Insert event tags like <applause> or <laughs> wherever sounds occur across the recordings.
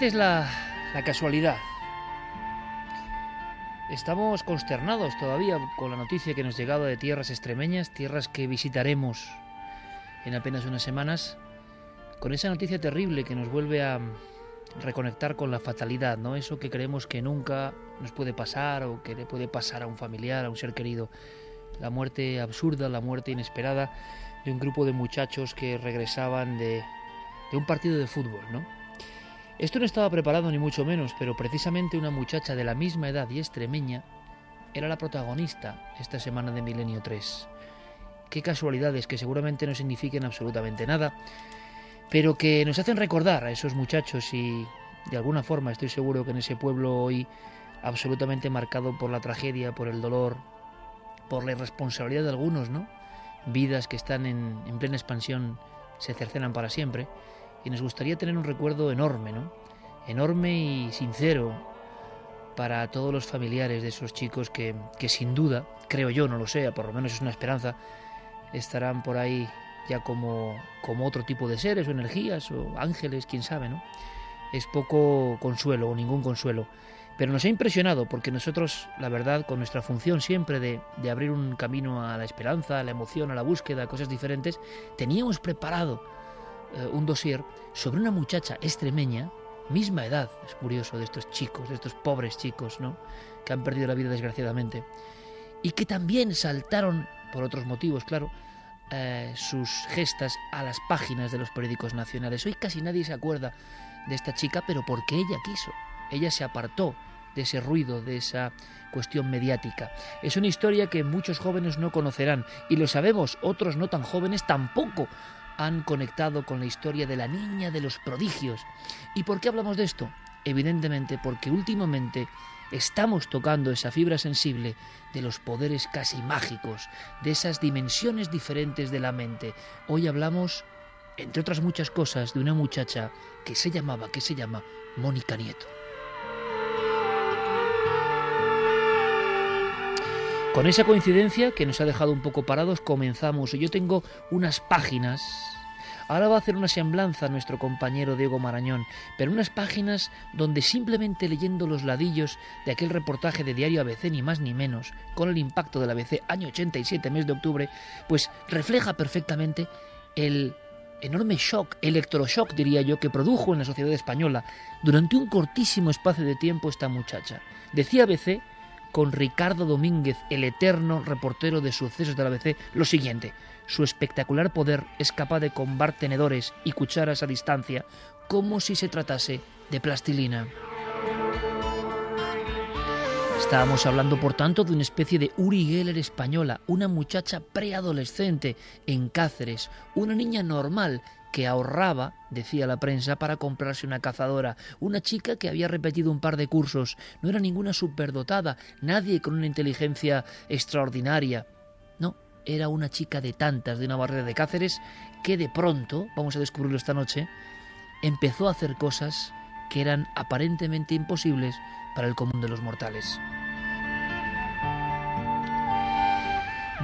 Veces la, casualidad. Estamos consternados todavía con la noticia que nos llegaba de tierras extremeñas, tierras que visitaremos en apenas unas semanas, con esa noticia terrible que nos vuelve a reconectar con la fatalidad, ¿no? Eso que creemos que nunca nos puede pasar o que le puede pasar a un familiar, a un ser querido. La muerte absurda, la muerte inesperada de un grupo de muchachos que regresaban de, de un partido de fútbol, ¿no? Esto no estaba preparado ni mucho menos, pero precisamente una muchacha de la misma edad y extremeña era la protagonista esta semana de Milenio 3. Qué casualidades que seguramente no signifiquen absolutamente nada, pero que nos hacen recordar a esos muchachos y de alguna forma estoy seguro que en ese pueblo hoy absolutamente marcado por la tragedia, por el dolor, por la irresponsabilidad de algunos, ¿no? Vidas que están en, en plena expansión se cercenan para siempre y nos gustaría tener un recuerdo enorme, ¿no? Enorme y sincero para todos los familiares de esos chicos que, que sin duda, creo yo, no lo sé, por lo menos es una esperanza, estarán por ahí ya como, como otro tipo de seres o energías o ángeles, quién sabe, ¿no? Es poco consuelo o ningún consuelo. Pero nos ha impresionado porque nosotros, la verdad, con nuestra función siempre de, de abrir un camino a la esperanza, a la emoción, a la búsqueda, a cosas diferentes, teníamos preparado eh, un dossier sobre una muchacha extremeña, misma edad, es curioso, de estos chicos, de estos pobres chicos, ¿no? Que han perdido la vida desgraciadamente. Y que también saltaron, por otros motivos, claro, eh, sus gestas a las páginas de los periódicos nacionales. Hoy casi nadie se acuerda de esta chica, pero porque ella quiso. Ella se apartó de ese ruido, de esa cuestión mediática. Es una historia que muchos jóvenes no conocerán y lo sabemos, otros no tan jóvenes tampoco han conectado con la historia de la niña de los prodigios. ¿Y por qué hablamos de esto? Evidentemente porque últimamente estamos tocando esa fibra sensible de los poderes casi mágicos, de esas dimensiones diferentes de la mente. Hoy hablamos, entre otras muchas cosas, de una muchacha que se llamaba, que se llama Mónica Nieto. Con esa coincidencia que nos ha dejado un poco parados, comenzamos. Yo tengo unas páginas. Ahora va a hacer una semblanza nuestro compañero Diego Marañón, pero unas páginas donde simplemente leyendo los ladillos de aquel reportaje de Diario ABC, ni más ni menos, con el impacto del ABC, año 87, mes de octubre, pues refleja perfectamente el enorme shock, electroshock diría yo, que produjo en la sociedad española durante un cortísimo espacio de tiempo esta muchacha. Decía ABC con Ricardo Domínguez, el eterno reportero de sucesos de la ABC, lo siguiente. Su espectacular poder es capaz de combar tenedores y cucharas a distancia, como si se tratase de plastilina. Estábamos hablando, por tanto, de una especie de Uri Geller española, una muchacha preadolescente en Cáceres, una niña normal que ahorraba, decía la prensa, para comprarse una cazadora. Una chica que había repetido un par de cursos. No era ninguna superdotada, nadie con una inteligencia extraordinaria. No, era una chica de tantas de una barrera de Cáceres que de pronto, vamos a descubrirlo esta noche, empezó a hacer cosas que eran aparentemente imposibles para el común de los mortales.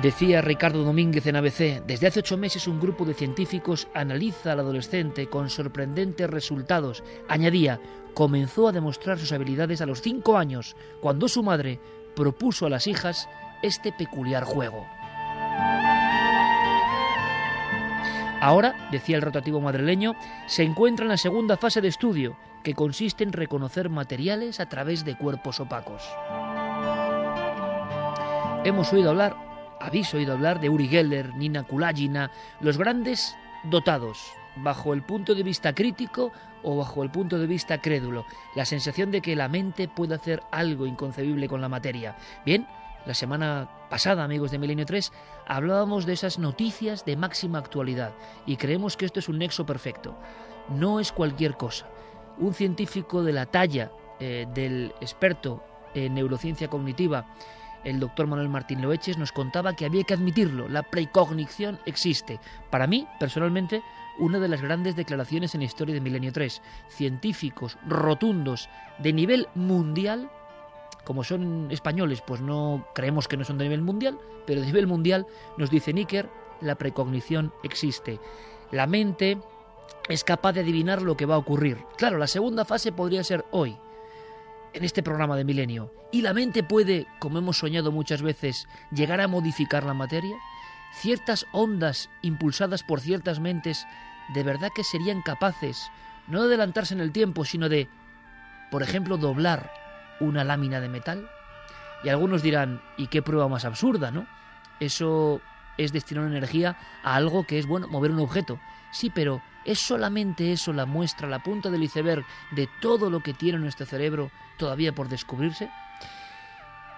Decía Ricardo Domínguez en ABC, desde hace ocho meses un grupo de científicos analiza al adolescente con sorprendentes resultados. Añadía, comenzó a demostrar sus habilidades a los cinco años, cuando su madre propuso a las hijas este peculiar juego. Ahora, decía el rotativo madrileño, se encuentra en la segunda fase de estudio, que consiste en reconocer materiales a través de cuerpos opacos. Hemos oído hablar, habéis oído hablar de Uri Geller, Nina Kulagina, los grandes dotados, bajo el punto de vista crítico o bajo el punto de vista crédulo, la sensación de que la mente puede hacer algo inconcebible con la materia. Bien, la semana pasada, amigos de Milenio 3, hablábamos de esas noticias de máxima actualidad y creemos que esto es un nexo perfecto. No es cualquier cosa. Un científico de la talla eh, del experto en neurociencia cognitiva, el doctor Manuel Martín Loeches, nos contaba que había que admitirlo, la precognición existe. Para mí, personalmente, una de las grandes declaraciones en la historia de Milenio 3. Científicos rotundos de nivel mundial como son españoles, pues no creemos que no son de nivel mundial, pero de nivel mundial nos dice Níker, la precognición existe. La mente es capaz de adivinar lo que va a ocurrir. Claro, la segunda fase podría ser hoy, en este programa de milenio. ¿Y la mente puede, como hemos soñado muchas veces, llegar a modificar la materia? Ciertas ondas impulsadas por ciertas mentes, de verdad que serían capaces, no de adelantarse en el tiempo, sino de, por ejemplo, doblar una lámina de metal. Y algunos dirán, ¿y qué prueba más absurda, no? Eso es destinar energía a algo que es, bueno, mover un objeto. Sí, pero ¿es solamente eso la muestra, la punta del iceberg de todo lo que tiene nuestro cerebro todavía por descubrirse?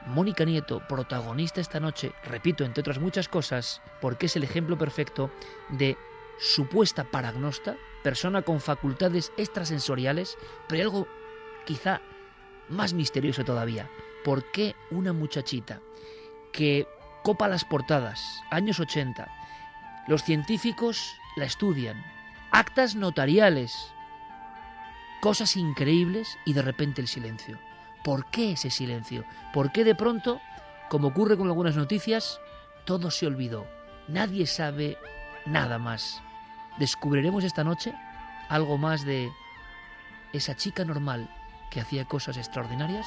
Mónica Nieto, protagonista esta noche, repito, entre otras muchas cosas, porque es el ejemplo perfecto de supuesta paragnosta, persona con facultades extrasensoriales, pero algo quizá más misterioso todavía. ¿Por qué una muchachita que copa las portadas, años 80, los científicos la estudian, actas notariales, cosas increíbles y de repente el silencio? ¿Por qué ese silencio? ¿Por qué de pronto, como ocurre con algunas noticias, todo se olvidó? Nadie sabe nada más. ¿Descubriremos esta noche algo más de esa chica normal que hacía cosas extraordinarias?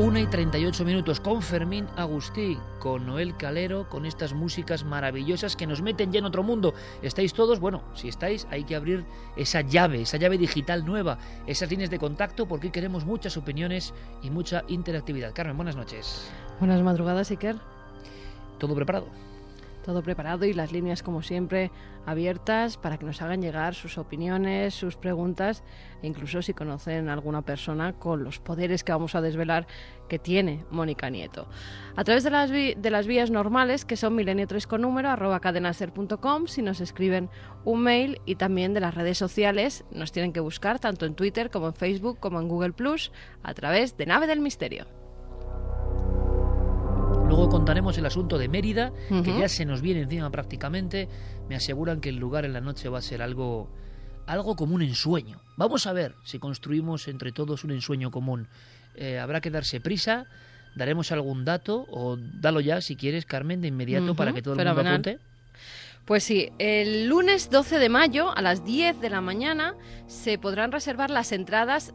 1 y 38 minutos con Fermín Agustí, con Noel Calero, con estas músicas maravillosas que nos meten ya en otro mundo. ¿Estáis todos? Bueno, si estáis, hay que abrir esa llave, esa llave digital nueva, esas líneas de contacto, porque hoy queremos muchas opiniones y mucha interactividad. Carmen, buenas noches. Buenas madrugadas, Iker. ¿Todo preparado? Todo preparado y las líneas como siempre abiertas para que nos hagan llegar sus opiniones, sus preguntas e incluso si conocen a alguna persona con los poderes que vamos a desvelar que tiene Mónica Nieto. A través de las, vías normales que son milenio 3 con número arroba cadenaser.com si nos escriben un mail y también de las redes sociales nos tienen que buscar tanto en Twitter como en Facebook como en Google Plus a través de Nave del Misterio. Contaremos el asunto de Mérida, que ya se nos viene encima prácticamente. Me aseguran que el lugar en la noche va a ser algo, algo como un ensueño. Vamos a ver si construimos entre todos un ensueño común. Eh, habrá que darse prisa, daremos algún dato, o dalo ya si quieres, Carmen, de inmediato para que todo el mundo apunte. Pues sí, el lunes 12 de mayo a las 10 de la mañana se podrán reservar las entradas.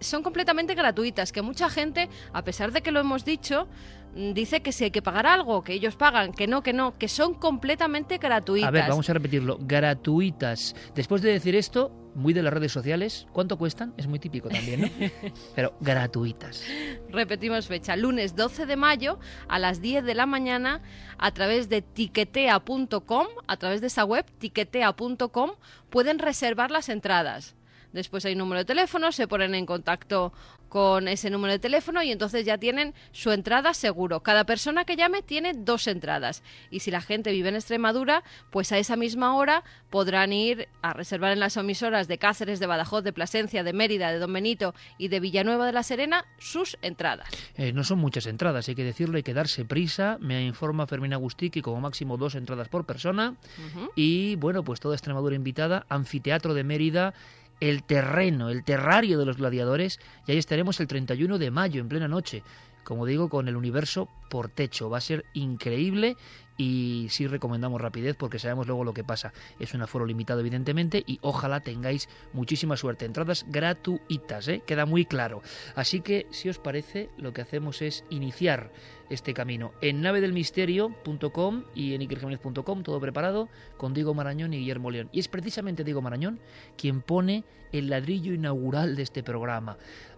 Son completamente gratuitas, que mucha gente, a pesar de que lo hemos dicho, Mm, dice que si hay que pagar algo, que ellos pagan, que no, que no, que son completamente gratuitas. A ver, vamos a repetirlo, gratuitas. Después de decir esto, muy de las redes sociales, ¿cuánto cuestan? Es muy típico también, ¿no? <laughs> Pero gratuitas. Repetimos fecha, lunes 12 de mayo a las 10 de la mañana a través de tiquetea.com, a través de esa web, tiquetea.com, pueden reservar las entradas. Después hay un número de teléfono, se ponen en contacto con ese número de teléfono y entonces ya tienen su entrada seguro. Cada persona que llame tiene dos entradas y si la gente vive en Extremadura, pues a esa misma hora podrán ir a reservar en las emisoras de Cáceres, de Badajoz, de Plasencia, de Mérida, de Don Benito y de Villanueva de la Serena sus entradas. Eh, no son muchas entradas, hay que decirlo, hay que darse prisa. Me informa Fermín Agustí que como máximo dos entradas por persona. Y bueno, pues toda Extremadura invitada, anfiteatro de Mérida el terreno, el terrario de los gladiadores, y ahí estaremos el 31 de mayo, en plena noche, como digo, con el universo por techo. Va a ser increíble y sí recomendamos rapidez porque sabemos luego lo que pasa. Es un aforo limitado evidentemente y ojalá tengáis muchísima suerte. Entradas gratuitas, ¿eh? queda muy claro. Así que si os parece lo que hacemos es iniciar este camino en navedelmisterio.com y en ikerjiménez.com, todo preparado, con Diego Marañón y Guillermo León. Y es precisamente Diego Marañón quien pone el ladrillo inaugural de este programa.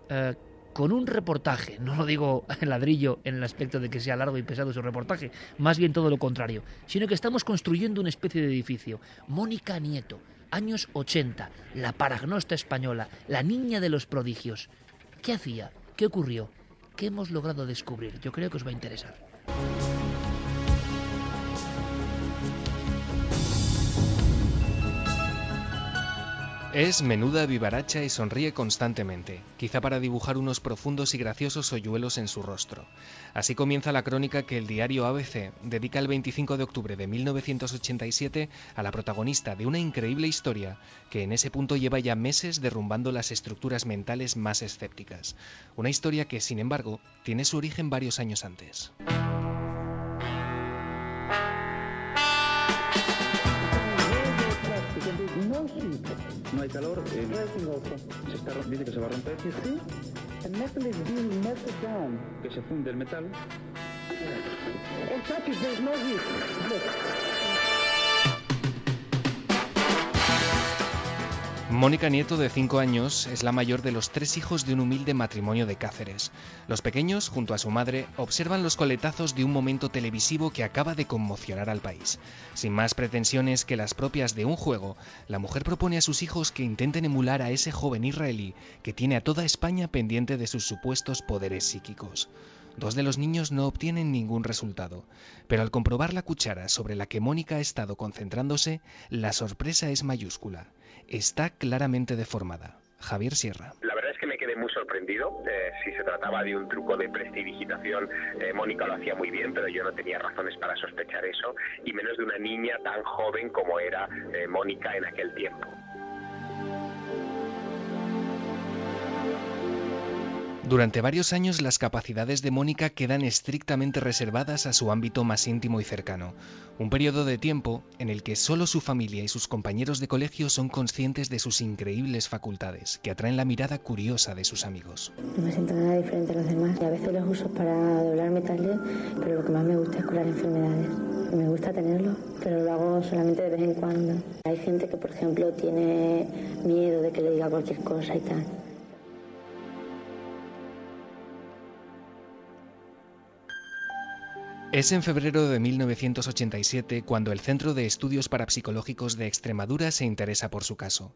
Eh, con un reportaje, no lo digo <laughs> en ladrillo en el aspecto de que sea largo y pesado su reportaje, más bien todo lo contrario, sino que estamos construyendo una especie de edificio. Mónica Nieto, años 80, la paragnosta española, la niña de los prodigios. ¿Qué hacía? ¿Qué ocurrió? ¿Qué hemos logrado descubrir? Yo creo que os va a interesar. Es menuda, vivaracha y sonríe constantemente, quizá para dibujar unos profundos y graciosos hoyuelos en su rostro. Así comienza la crónica que el diario ABC dedica el 25 de octubre de 1987 a la protagonista de una increíble historia que en ese punto lleva ya meses derrumbando las estructuras mentales más escépticas. Una historia que, sin embargo, tiene su origen varios años antes. No calor, eh, se está, dice que se va a romper. The metal is being melted down. Que se funde el metal. In fact, there's no heat. Look. Mónica Nieto, de 5 años, es la mayor de los tres hijos de un humilde matrimonio de Cáceres. Los pequeños, junto a su madre, observan los coletazos de un momento televisivo que acaba de conmocionar al país. Sin más pretensiones que las propias de un juego, la mujer propone a sus hijos que intenten emular a ese joven israelí que tiene a toda España pendiente de sus supuestos poderes psíquicos. Dos de los niños no obtienen ningún resultado, pero al comprobar la cuchara sobre la que Mónica ha estado concentrándose, la sorpresa es mayúscula está claramente deformada. Javier Sierra. La verdad es que me quedé muy sorprendido. Eh, si se trataba de un truco de prestidigitación, eh, Mónica lo hacía muy bien, pero yo no tenía razones para sospechar eso, y menos de una niña tan joven como era eh, Mónica en aquel tiempo. Durante varios años las capacidades de Mónica quedan estrictamente reservadas a su ámbito más íntimo y cercano, un periodo de tiempo en el que solo su familia y sus compañeros de colegio son conscientes de sus increíbles facultades, que atraen la mirada curiosa de sus amigos. No me siento nada diferente a los demás a veces los uso para doblar metales, pero lo que más me gusta es curar enfermedades. Me gusta tenerlo, pero lo hago solamente de vez en cuando. Hay gente que, por ejemplo, tiene miedo de que le diga cualquier cosa y tal. Es en febrero de 1987 cuando el Centro de Estudios Parapsicológicos de Extremadura se interesa por su caso.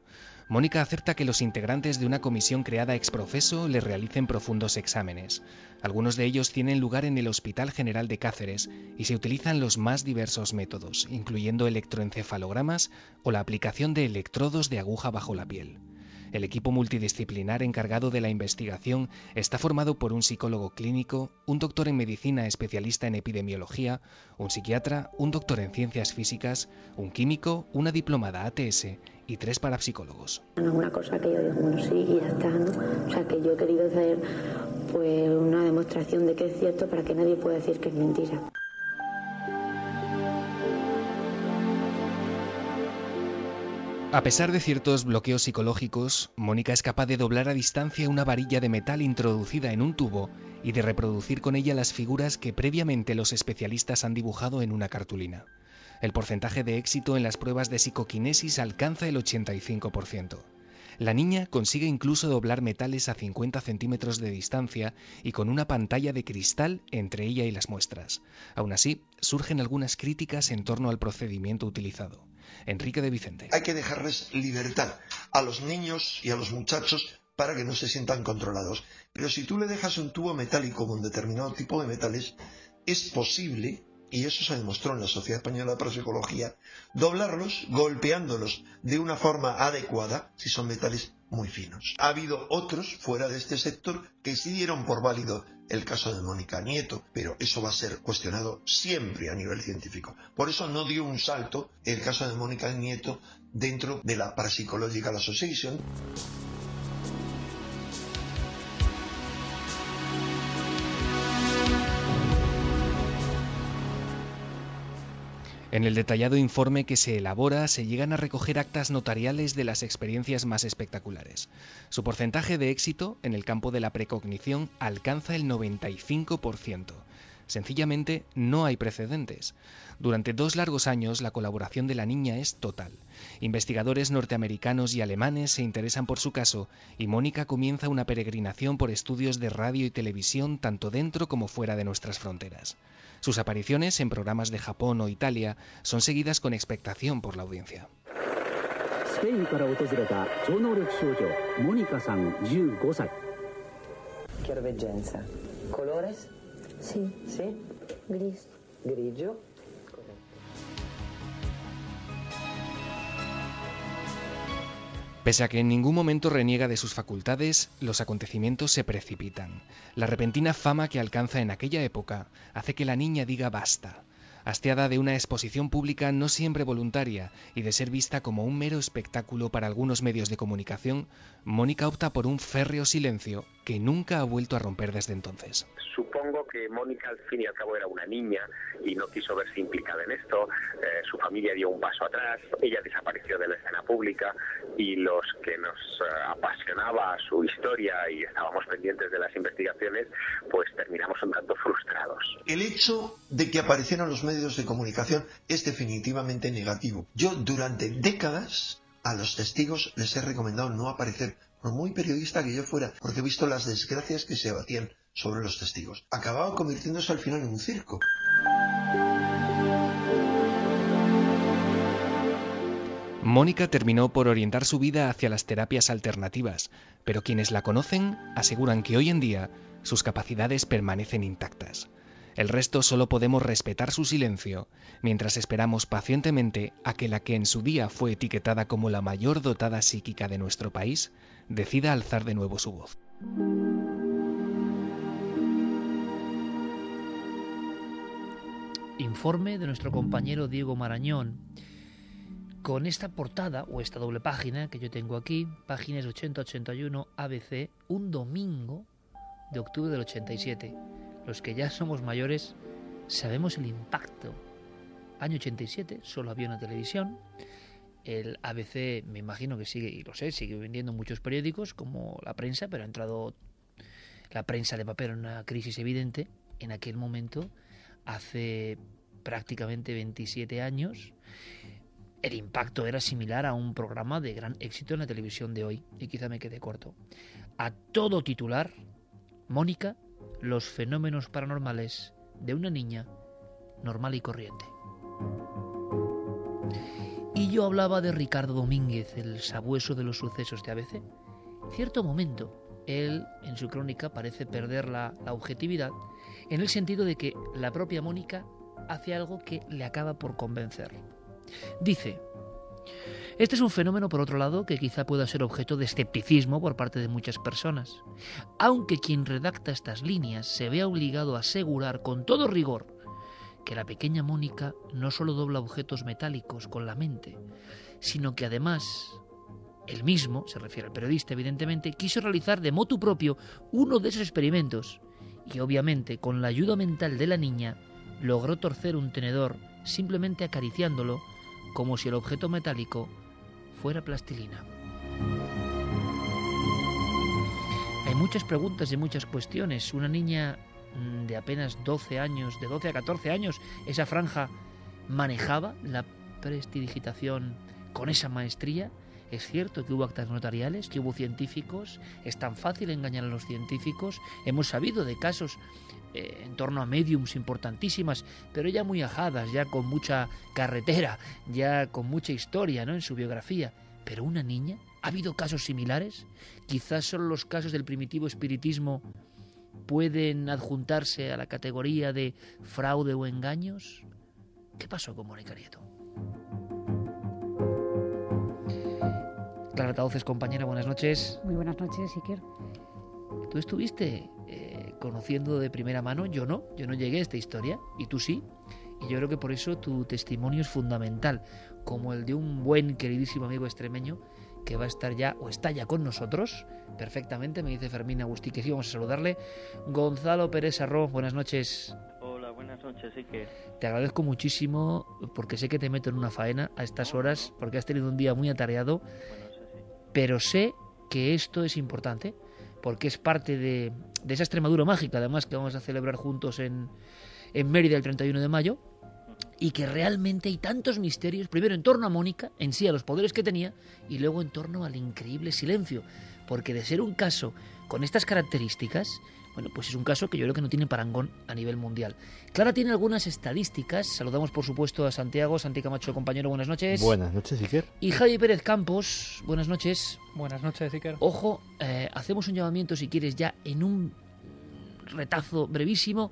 Mónica acepta que los integrantes de una comisión creada ex profeso le realicen profundos exámenes. Algunos de ellos tienen lugar en el Hospital General de Cáceres y se utilizan los más diversos métodos, incluyendo electroencefalogramas o la aplicación de electrodos de aguja bajo la piel. El equipo multidisciplinar encargado de la investigación está formado por un psicólogo clínico, un doctor en medicina especialista en epidemiología, un psiquiatra, un doctor en ciencias físicas, un químico, una diplomada ATS y tres parapsicólogos. No es una cosa que yo digo, bueno, sí, y ya está, ¿no? O sea, que yo he querido hacer pues una demostración de que es cierto para que nadie pueda decir que es mentira. A pesar de ciertos bloqueos psicológicos, Mónica es capaz de doblar a distancia una varilla de metal introducida en un tubo y de reproducir con ella las figuras que previamente los especialistas han dibujado en una cartulina. El porcentaje de éxito en las pruebas de psicoquinesis alcanza el 85%. La niña consigue incluso doblar metales a 50 centímetros de distancia y con una pantalla de cristal entre ella y las muestras. Aún así, surgen algunas críticas en torno al procedimiento utilizado. Enrique de Vicente. Hay que dejarles libertad a los niños y a los muchachos para que no se sientan controlados. Pero si tú le dejas un tubo metálico con determinado tipo de metales, es posible y eso se demostró en la Sociedad Española de Parapsicología, doblarlos golpeándolos de una forma adecuada si son metales muy finos. Ha habido otros fuera de este sector que sí dieron por válido el caso de Mónica Nieto, pero eso va a ser cuestionado siempre a nivel científico. Por eso no dio un salto el caso de Mónica Nieto dentro de la Parapsychological Association. En el detallado informe que se elabora se llegan a recoger actas notariales de las experiencias más espectaculares. Su porcentaje de éxito en el campo de la precognición alcanza el 95%. Sencillamente no hay precedentes. Durante dos largos años la colaboración de la niña es total. Investigadores norteamericanos y alemanes se interesan por su caso y Mónica comienza una peregrinación por estudios de radio y televisión tanto dentro como fuera de nuestras fronteras. Sus apariciones en programas de Japón o Italia son seguidas con expectación por la audiencia. Sí. ¿Sí? Gris. Grigio. Pese a que en ningún momento reniega de sus facultades, los acontecimientos se precipitan. La repentina fama que alcanza en aquella época hace que la niña diga basta, hastiada de una exposición pública no siempre voluntaria y de ser vista como un mero espectáculo para algunos medios de comunicación, Mónica opta por un férreo silencio que nunca ha vuelto a romper desde entonces. Supongo que Mónica al fin y al cabo era una niña y no quiso verse implicada en esto. Eh, su familia dio un paso atrás, ella desapareció de la escena pública y los que nos eh, apasionaba su historia y estábamos pendientes de las investigaciones, pues terminamos un tanto frustrados. El hecho de que aparecieran los medios de comunicación es definitivamente negativo. Yo durante décadas a los testigos les he recomendado no aparecer, por muy periodista que yo fuera, porque he visto las desgracias que se abatían sobre los testigos. Acababa convirtiéndose al final en un circo. Mónica terminó por orientar su vida hacia las terapias alternativas, pero quienes la conocen aseguran que hoy en día sus capacidades permanecen intactas. El resto solo podemos respetar su silencio, mientras esperamos pacientemente a que la que en su día fue etiquetada como la mayor dotada psíquica de nuestro país decida alzar de nuevo su voz. Informe de nuestro compañero Diego Marañón con esta portada o esta doble página que yo tengo aquí, páginas 80-81 ABC, un domingo de octubre del 87. Los que ya somos mayores sabemos el impacto. Año 87, solo había una televisión. El ABC, me imagino que sigue, y lo sé, sigue vendiendo muchos periódicos como la prensa, pero ha entrado la prensa de papel en una crisis evidente en aquel momento, hace prácticamente 27 años. El impacto era similar a un programa de gran éxito en la televisión de hoy, y quizá me quede corto. A todo titular, Mónica, los fenómenos paranormales de una niña normal y corriente. Y yo hablaba de Ricardo Domínguez, el sabueso de los sucesos de ABC. Cierto momento, él en su crónica parece perder la, la objetividad en el sentido de que la propia Mónica hace algo que le acaba por convencer. Dice, este es un fenómeno, por otro lado, que quizá pueda ser objeto de escepticismo por parte de muchas personas, aunque quien redacta estas líneas se vea obligado a asegurar con todo rigor que la pequeña Mónica no solo dobla objetos metálicos con la mente, sino que además él mismo, se refiere al periodista evidentemente, quiso realizar de motu propio uno de esos experimentos y obviamente con la ayuda mental de la niña logró torcer un tenedor simplemente acariciándolo como si el objeto metálico fuera plastilina. Hay muchas preguntas y muchas cuestiones. Una niña mm, de apenas 12 años, de 12 a 14 años, esa franja manejaba la prestidigitación con esa maestría. Es cierto que hubo actas notariales, que hubo científicos, es tan fácil engañar a los científicos. Hemos sabido de casos eh, en torno a mediums importantísimas, pero ya muy ajadas, ya con mucha carretera, ya con mucha historia ¿no? en su biografía. Pero una niña, ¿ha habido casos similares? Quizás solo los casos del primitivo espiritismo pueden adjuntarse a la categoría de fraude o engaños. ¿Qué pasó con Mónica Nieto? Clara Tauces, compañera, buenas noches. Muy buenas noches, Iker. Tú estuviste eh, conociendo de primera mano, yo no, yo no llegué a esta historia, y tú sí. Y yo creo que por eso tu testimonio es fundamental, como el de un buen, queridísimo amigo extremeño que va a estar ya o está ya con nosotros perfectamente, me dice Fermín Agustí que sí, vamos a saludarle. Gonzalo Pérez Arro, buenas noches. Hola, buenas noches, que Te agradezco muchísimo porque sé que te meto en una faena a estas horas porque has tenido un día muy atareado, pero sé que esto es importante porque es parte de, esa Extremadura mágica, además que vamos a celebrar juntos en, en Mérida el 31 de mayo y que realmente hay tantos misterios, primero en torno a Mónica, en sí a los poderes que tenía, y luego en torno al increíble silencio, porque de ser un caso con estas características, bueno, pues es un caso que yo creo que no tiene parangón a nivel mundial. Clara tiene algunas estadísticas, saludamos por supuesto a Santiago, Santi Camacho, compañero, buenas noches. Buenas noches, Iker. Y Javi Pérez Campos, buenas noches. Buenas noches, Iker. Ojo, eh, hacemos un llamamiento si quieres ya en un retazo brevísimo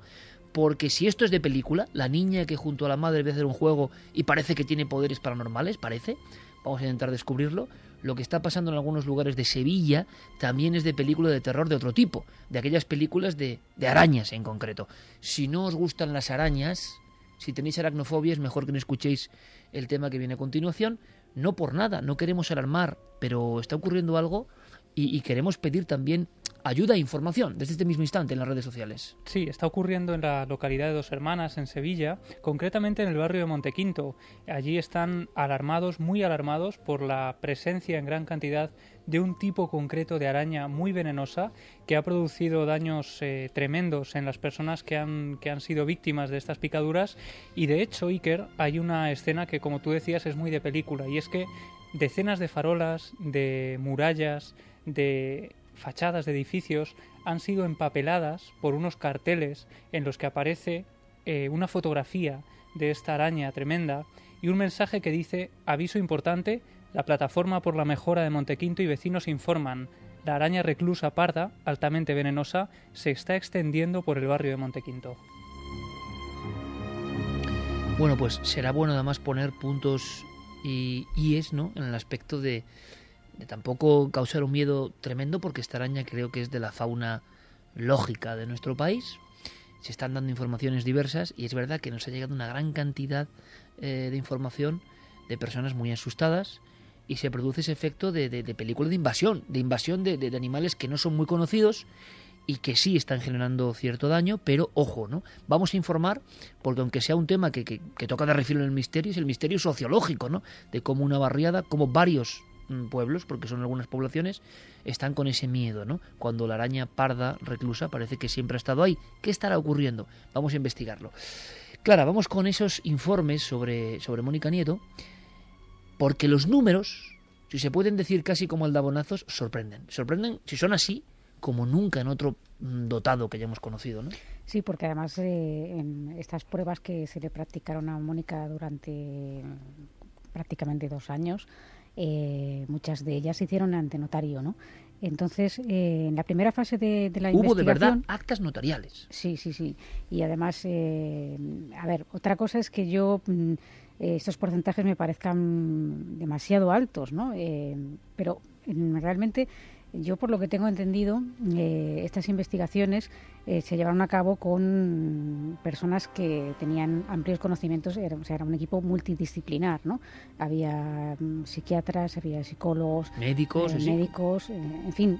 porque si esto es de película, la niña que junto a la madre ve hacer un juego y parece que tiene poderes paranormales, parece, vamos a intentar descubrirlo, lo que está pasando en algunos lugares de Sevilla también es de película de terror de otro tipo, de aquellas películas de, de arañas en concreto. Si no os gustan las arañas, si tenéis aracnofobia, es mejor que no escuchéis el tema que viene a continuación. No por nada, no queremos alarmar, pero está ocurriendo algo y, y queremos pedir también ayuda e información desde este mismo instante en las redes sociales. Sí, está ocurriendo en la localidad de Dos Hermanas, en Sevilla, concretamente en el barrio de Montequinto. Allí están alarmados, muy alarmados, por la presencia en gran cantidad de un tipo concreto de araña muy venenosa que ha producido daños eh, tremendos en las personas que han, que han sido víctimas de estas picaduras. Y de hecho, Iker, hay una escena que, como tú decías, es muy de película, y es que decenas de farolas, de murallas, de fachadas de edificios han sido empapeladas por unos carteles en los que aparece eh, una fotografía de esta araña tremenda y un mensaje que dice aviso importante, la plataforma por la mejora de Montequinto y vecinos informan, la araña reclusa parda, altamente venenosa, se está extendiendo por el barrio de Montequinto. Bueno, pues será bueno además poner puntos y, y es, ¿no? En el aspecto de, de tampoco causar un miedo tremendo porque esta araña creo que es de la fauna lógica de nuestro país. Se están dando informaciones diversas y es verdad que nos ha llegado una gran cantidad eh, de información de personas muy asustadas y se produce ese efecto de, de, de película de invasión, de invasión de, de, animales que no son muy conocidos y que sí están generando cierto daño, pero ojo, ¿no? Vamos a informar, porque aunque sea un tema que, que, toca de refilo en el misterio, es el misterio sociológico, ¿no? De cómo una barriada, como varios pueblos, porque son algunas poblaciones, están con ese miedo, ¿no? Cuando la araña parda reclusa parece que siempre ha estado ahí. ¿Qué estará ocurriendo? Vamos a investigarlo. Clara, vamos con esos informes sobre, sobre Mónica Nieto, porque los números, si se pueden decir casi como aldabonazos, sorprenden. Sorprenden si son así, como nunca en otro dotado que hayamos conocido, ¿no? Sí, porque además eh, en estas pruebas que se le practicaron a Mónica durante prácticamente dos años, eh, muchas de ellas se hicieron ante notario, ¿no? Entonces, eh, en la primera fase de, de la Hubo investigación... de verdad actas notariales. Sí, sí, sí. Y además, eh, a ver, otra cosa es que yo... Mm, estos porcentajes me parezcan demasiado altos, ¿no? pero mm, realmente yo, por lo que tengo entendido, eh, estas investigaciones eh, se llevaron a cabo con personas que tenían amplios conocimientos, era, o sea, era un equipo multidisciplinar, ¿no? Había um, psiquiatras, había psicólogos, médicos, eh, médicos, en fin.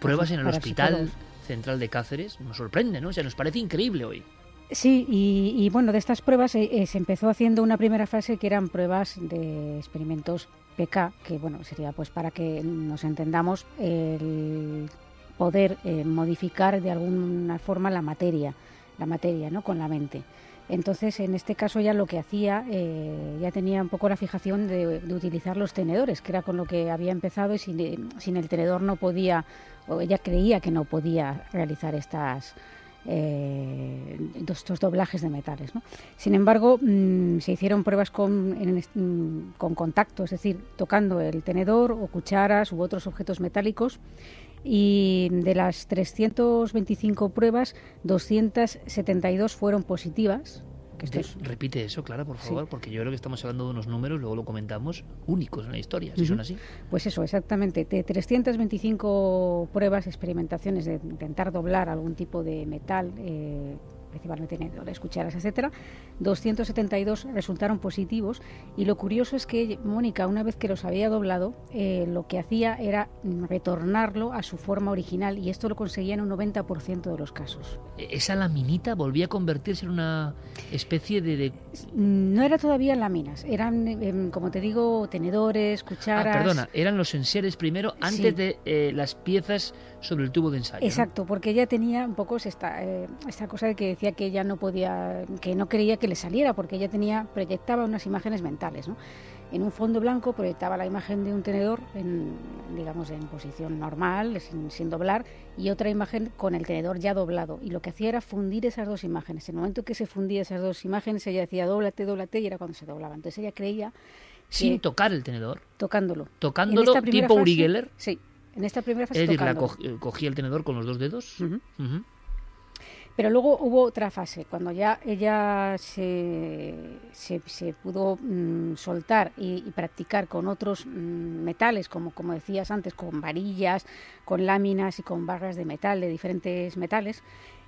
Pruebas en el Hospital Central de Cáceres nos sorprende, ¿no? O sea, nos parece increíble hoy. Sí, y, y, bueno, de estas pruebas eh, se empezó haciendo una primera fase que eran pruebas de experimentos PK, que bueno, sería pues para que nos entendamos el poder eh, modificar de alguna forma la materia, la materia, ¿no? Con la mente. Entonces, en este caso ya lo que hacía, eh, ya tenía un poco la fijación de, de, utilizar los tenedores, que era con lo que había empezado y sin, sin el tenedor no podía, o ella creía que no podía realizar estas eh, estos doblajes de metales. Sin embargo, mm, se hicieron pruebas con, mm, con contacto, es decir, tocando el tenedor o cucharas u otros objetos metálicos y de las 325 pruebas, 272 fueron positivas. Repite eso, Clara, por favor, porque yo creo que estamos hablando de unos números, luego lo comentamos, únicos en la historia, si son así. Pues eso, exactamente. De 325 pruebas, experimentaciones de intentar doblar algún tipo de metal, eh, principalmente tenedores, cucharas, etcétera, 272 resultaron positivos y lo curioso es que Mónica, una vez que los había doblado, eh, lo que hacía era retornarlo a su forma original y esto lo conseguía en un 90% de los casos. E-, ¿Esa laminita volvía a convertirse en una especie de...? No era todavía láminas, eran, em, como te digo, tenedores, cucharas... Ah, perdona, eran los enseres primero antes de eh, las piezas sobre el tubo de ensayo. Exacto, porque ella tenía un poco esta, eh, esta cosa de que decía que ella no podía, que no creía que le saliera, porque ella tenía, proyectaba unas imágenes mentales, ¿no? En un fondo blanco proyectaba la imagen de un tenedor, en, digamos, en posición normal, sin, doblar, y otra imagen con el tenedor ya doblado. Y lo que hacía era fundir esas dos imágenes. En el momento que se fundía esas dos imágenes, ella decía, dóblate, dóblate, y era cuando se doblaba. Entonces ella creía... Sin tocar el tenedor. Tocándolo. Tocándolo tipo Uri Geller. Sí, en esta primera fase. Es decir, la eh, cogía el tenedor con los dos dedos. Pero luego hubo otra fase, cuando ya ella se, se, pudo mm, soltar y, practicar con otros mm, metales, como, como decías antes, con varillas, con láminas y con barras de metal, de diferentes metales,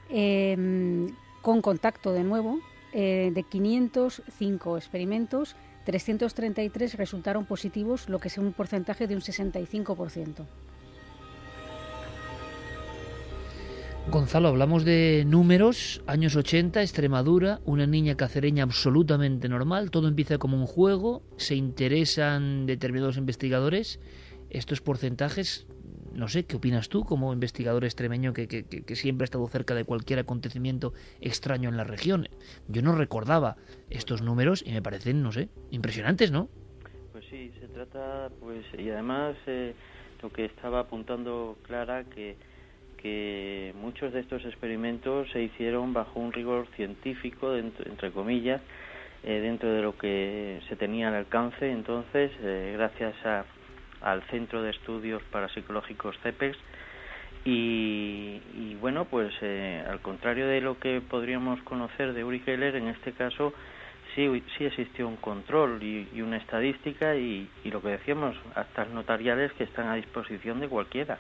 em, con contacto de nuevo, eh, de 505 experimentos, 333 resultaron positivos, lo que es un porcentaje de un 65%. Gonzalo, hablamos de números, años 80, Extremadura, una niña cacereña absolutamente normal, todo empieza como un juego, se interesan determinados investigadores, estos porcentajes, no sé, ¿qué opinas tú como investigador extremeño que, siempre ha estado cerca de cualquier acontecimiento extraño en la región? Yo no recordaba estos números y me parecen, no sé, impresionantes, ¿no? Pues sí, se trata, pues, y además eh, lo que estaba apuntando Clara, que que muchos de estos experimentos se hicieron bajo un rigor científico, entre comillas, eh, dentro de lo que se tenía al alcance. Entonces, eh, gracias al Centro de Estudios Parapsicológicos CEPEX, y, bueno, pues eh, al contrario de lo que podríamos conocer de Uri en este caso sí, sí existió un control y, una estadística y, y, lo que decíamos, actas notariales que están a disposición de cualquiera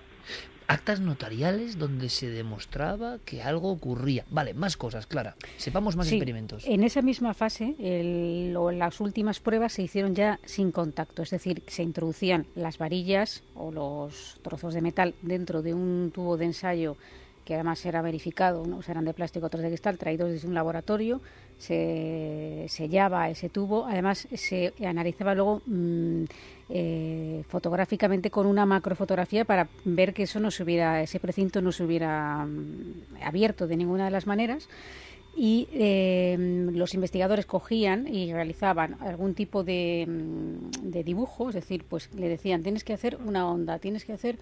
actas notariales donde se demostraba que algo ocurría. Vale, más cosas, Clara. Sepamos más experimentos. En esa misma fase, las últimas pruebas se hicieron ya sin contacto, es decir, se introducían las varillas o los trozos de metal dentro de un tubo de ensayo que además era verificado, ¿no? eran de plástico, otros de cristal, traídos desde un laboratorio, se sellaba ese tubo, además se analizaba luego mm, eh, fotográficamente con una macrofotografía para ver que eso no se hubiera, ese precinto no se hubiera mm, abierto de ninguna de las maneras y eh, los investigadores cogían y realizaban algún tipo de, mm, de dibujo, es decir, pues le decían tienes que hacer una onda, tienes que hacer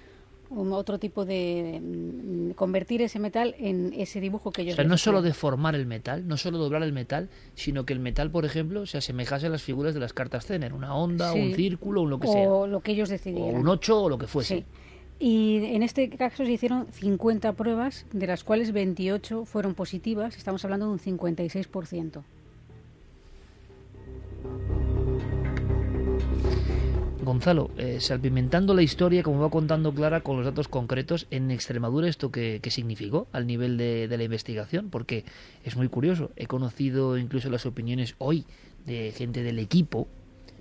otro tipo de mm, convertir ese metal en ese dibujo que ellos. O sea, no solo deformar el metal, no solo doblar el metal, sino que el metal, por ejemplo, se asemejase a las figuras de las cartas Zener, una onda, un círculo, o lo que sea. O lo que ellos decidieran. O un 8 o lo que fuese. Y en este caso se hicieron 50 pruebas, de las cuales 28 fueron positivas, estamos hablando de un 56%. Gonzalo, eh, salpimentando la historia, como va contando Clara, con los datos concretos, en Extremadura, ¿esto qué, significó al nivel de, la investigación? Porque es muy curioso. He conocido incluso las opiniones hoy de gente del equipo,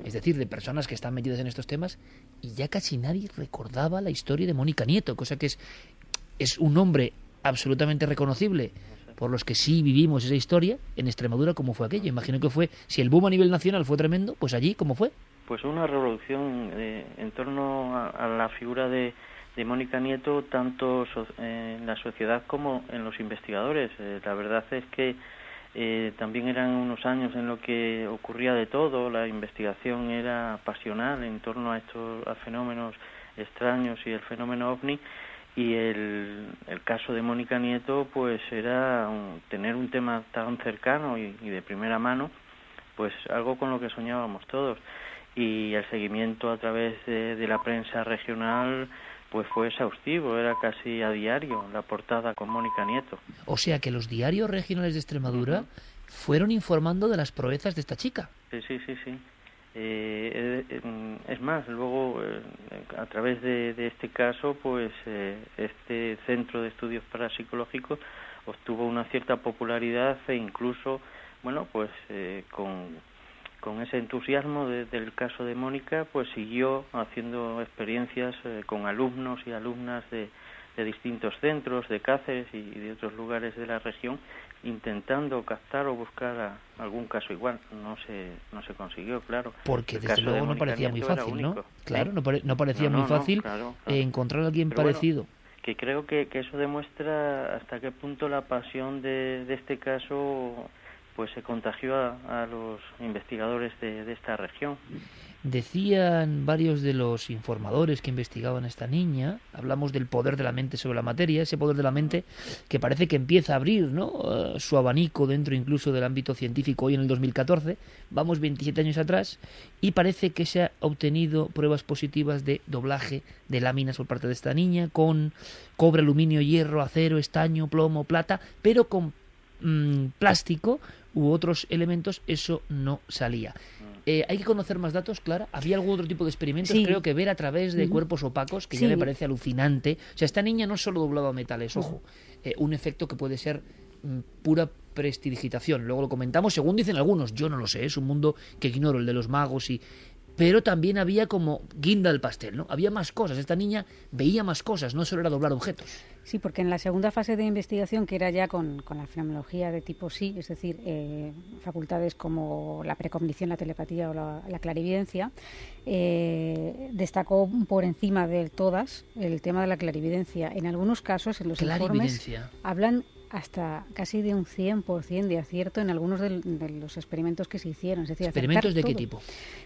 es decir, de personas que están metidas en estos temas, y ya casi nadie recordaba la historia de Mónica Nieto, cosa que es, es un nombre absolutamente reconocible por los que sí vivimos esa historia en Extremadura, como fue aquello. Imagino que fue, si el boom a nivel nacional fue tremendo, pues allí, ¿cómo fue? Pues una revolución eh, en torno a, la figura de, Mónica Nieto, tanto en la sociedad como en los investigadores. Eh, la verdad es que eh, también eran unos años en los que ocurría de todo, la investigación era pasional en torno a estos fenómenos extraños y el fenómeno ovni. Y el, el caso de Mónica Nieto pues era tener un tema tan cercano y, de primera mano pues algo con lo que soñábamos todos y el seguimiento a través de, la prensa regional pues fue exhaustivo, era casi a diario la portada con Mónica Nieto. O sea que los diarios regionales de Extremadura fueron informando de las proezas de esta chica. Sí, sí, sí, sí. Eh, eh, es más, luego eh, a través de, este caso, pues este centro de estudios parapsicológicos obtuvo una cierta popularidad e incluso, bueno, pues con, con ese entusiasmo del caso de Mónica, pues siguió haciendo experiencias con alumnos y alumnas de, de distintos centros de Cáceres y de otros lugares de la región intentando captar o buscar algún caso igual. No se, no se consiguió, claro. Porque desde luego no parecía muy fácil, ¿no? Claro, no, no parecía muy fácil encontrar a alguien parecido. que creo que, que, eso demuestra hasta qué punto la pasión de, de este caso pues se contagió a, los investigadores de, esta región. Decían varios de los informadores que investigaban a esta niña, hablamos del poder de la mente sobre la materia, ese poder de la mente que parece que empieza a abrir ¿no? Eh, su abanico dentro incluso del ámbito científico hoy en el 2014, vamos 27 años atrás, y parece que se ha obtenido pruebas positivas de doblaje de láminas por parte de esta niña con cobre, aluminio, hierro, acero, estaño, plomo, plata, pero con mm, plástico u otros elementos eso no salía. Eh, hay que conocer más datos, Clara. ¿Había algún otro tipo de experimentos? Creo que ver a través de cuerpos opacos, que ya me parece alucinante. O sea, esta niña no solo doblaba metales, ojo. Eh, un efecto que puede ser mm, pura prestidigitación. Luego lo comentamos, según dicen algunos. Yo no lo sé, es un mundo que ignoro, el de los magos y pero también había como guinda el pastel, ¿no? Había más cosas, esta niña veía más cosas, no solo era doblar objetos. Sí, porque en la segunda fase de investigación, que era ya con, la fenomenología de tipo sí, es decir, eh, facultades como la precognición, la telepatía o la, clarividencia, eh, destacó por encima de todas el tema de la clarividencia. En algunos casos, en los informes, hablan hasta casi de un 100% de acierto en algunos de, los experimentos que se hicieron. Es decir, ¿Experimentos de qué tipo?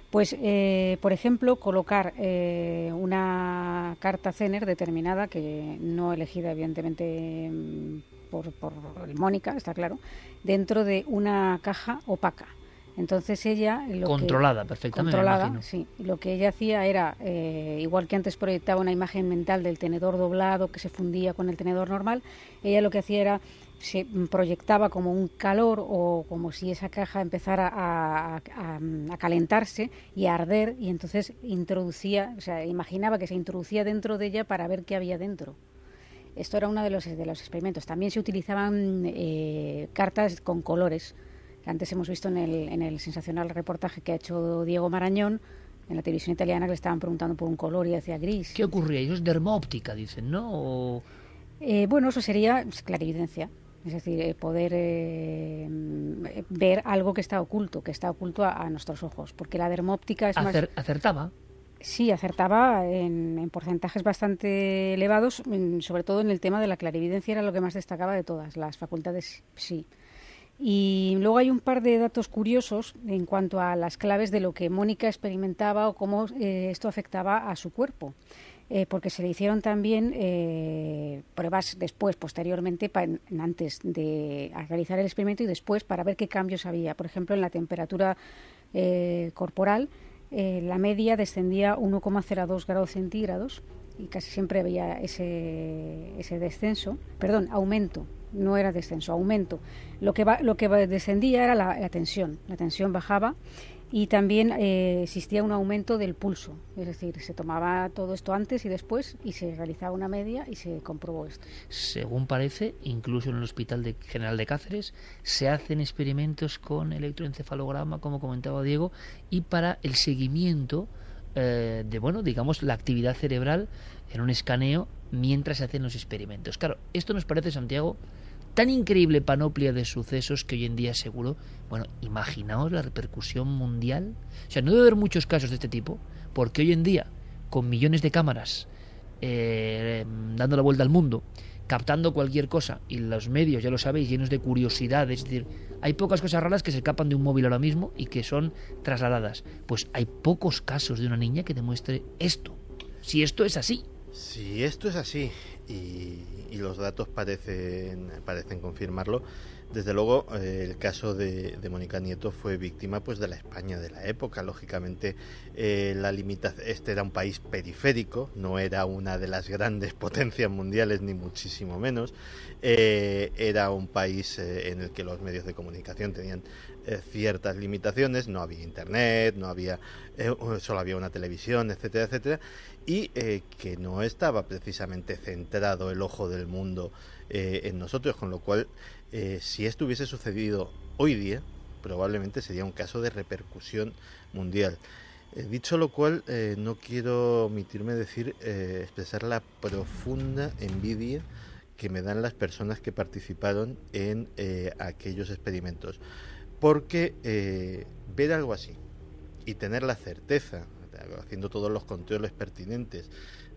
Pues, eh, por ejemplo, colocar eh, una carta Zener determinada, que no elegida evidentemente mm, por, por Mónica, está claro, dentro de una caja opaca. Entonces ella lo controlada perfectamente. Controlada, sí. Lo que ella hacía era eh, igual que antes proyectaba una imagen mental del tenedor doblado que se fundía con el tenedor normal, ella lo que hacía era se proyectaba como un calor o como si esa caja empezara a, a, calentarse y a arder y entonces introducía, o sea, imaginaba que se introducía dentro de ella para ver qué había dentro. Esto era uno de los, de los experimentos. También se utilizaban eh, cartas con colores que antes hemos visto en el, en el sensacional reportaje que ha hecho Diego Marañón en la televisión italiana que le estaban preguntando por un color y decía gris. ¿Qué ocurría? Eso es dermóptica, dicen, ¿no? Eh, bueno, eso sería clarividencia. Es decir, eh, poder eh, ver algo que está oculto, que está oculto a, nuestros ojos. Porque la dermóptica es más... ¿Acertaba? Sí, acertaba en, en, porcentajes bastante elevados, sobre todo en el tema de la clarividencia, era lo que más destacaba de todas. Las facultades, sí. Y luego hay un par de datos curiosos en cuanto a las claves de lo que Mónica experimentaba o cómo eh, esto afectaba a su cuerpo. Eh, porque se le hicieron también eh, pruebas después, posteriormente, antes de realizar el experimento y después para ver qué cambios había. Por ejemplo, en la temperatura corporal, la media descendía 1,02 grados centígrados y casi siempre había ese, ese descenso, perdón, aumento no era descenso, aumento. Lo que, va, lo que descendía era la, tensión, la tensión bajaba y también eh, existía un aumento del pulso, es decir, se tomaba todo esto antes y después y se realizaba una media y se comprobó esto. Según parece, incluso en el Hospital de General de Cáceres se hacen experimentos con electroencefalograma, como comentaba Diego, y para el seguimiento eh, de, bueno, digamos, la actividad cerebral en un escaneo mientras se hacen los experimentos. Claro, esto nos parece, Santiago, tan increíble panoplia de sucesos que hoy en día seguro, bueno, imaginaos la repercusión mundial. O sea, no debe haber muchos casos de este tipo, porque hoy en día, con millones de cámaras eh, dando la vuelta al mundo, captando cualquier cosa, y los medios, ya lo sabéis, llenos de curiosidad, es decir, hay pocas cosas raras que se escapan de un móvil ahora mismo y que son trasladadas. Pues hay pocos casos de una niña que demuestre esto. Si esto es así. Si esto es así y, los datos parecen, parecen confirmarlo. Desde luego, eh, el caso de, Mónica Nieto fue víctima pues de la España de la época. Lógicamente, eh, la limitación, este era un país periférico, no era una de las grandes <laughs> potencias mundiales, ni muchísimo menos. Eh, era un país en el que los medios de comunicación tenían ciertas limitaciones, no había internet, no había, solo había una televisión, etcétera, etcétera, y que no estaba precisamente centrado el ojo del mundo en nosotros, con lo cual eh, si esto hubiese sucedido hoy día, probablemente sería un caso de repercusión mundial. Eh, dicho lo cual, eh, no quiero omitirme decir, expresar la profunda envidia que me dan las personas que participaron en aquellos experimentos. Porque ver algo así y tener la certeza, haciendo todos los controles pertinentes,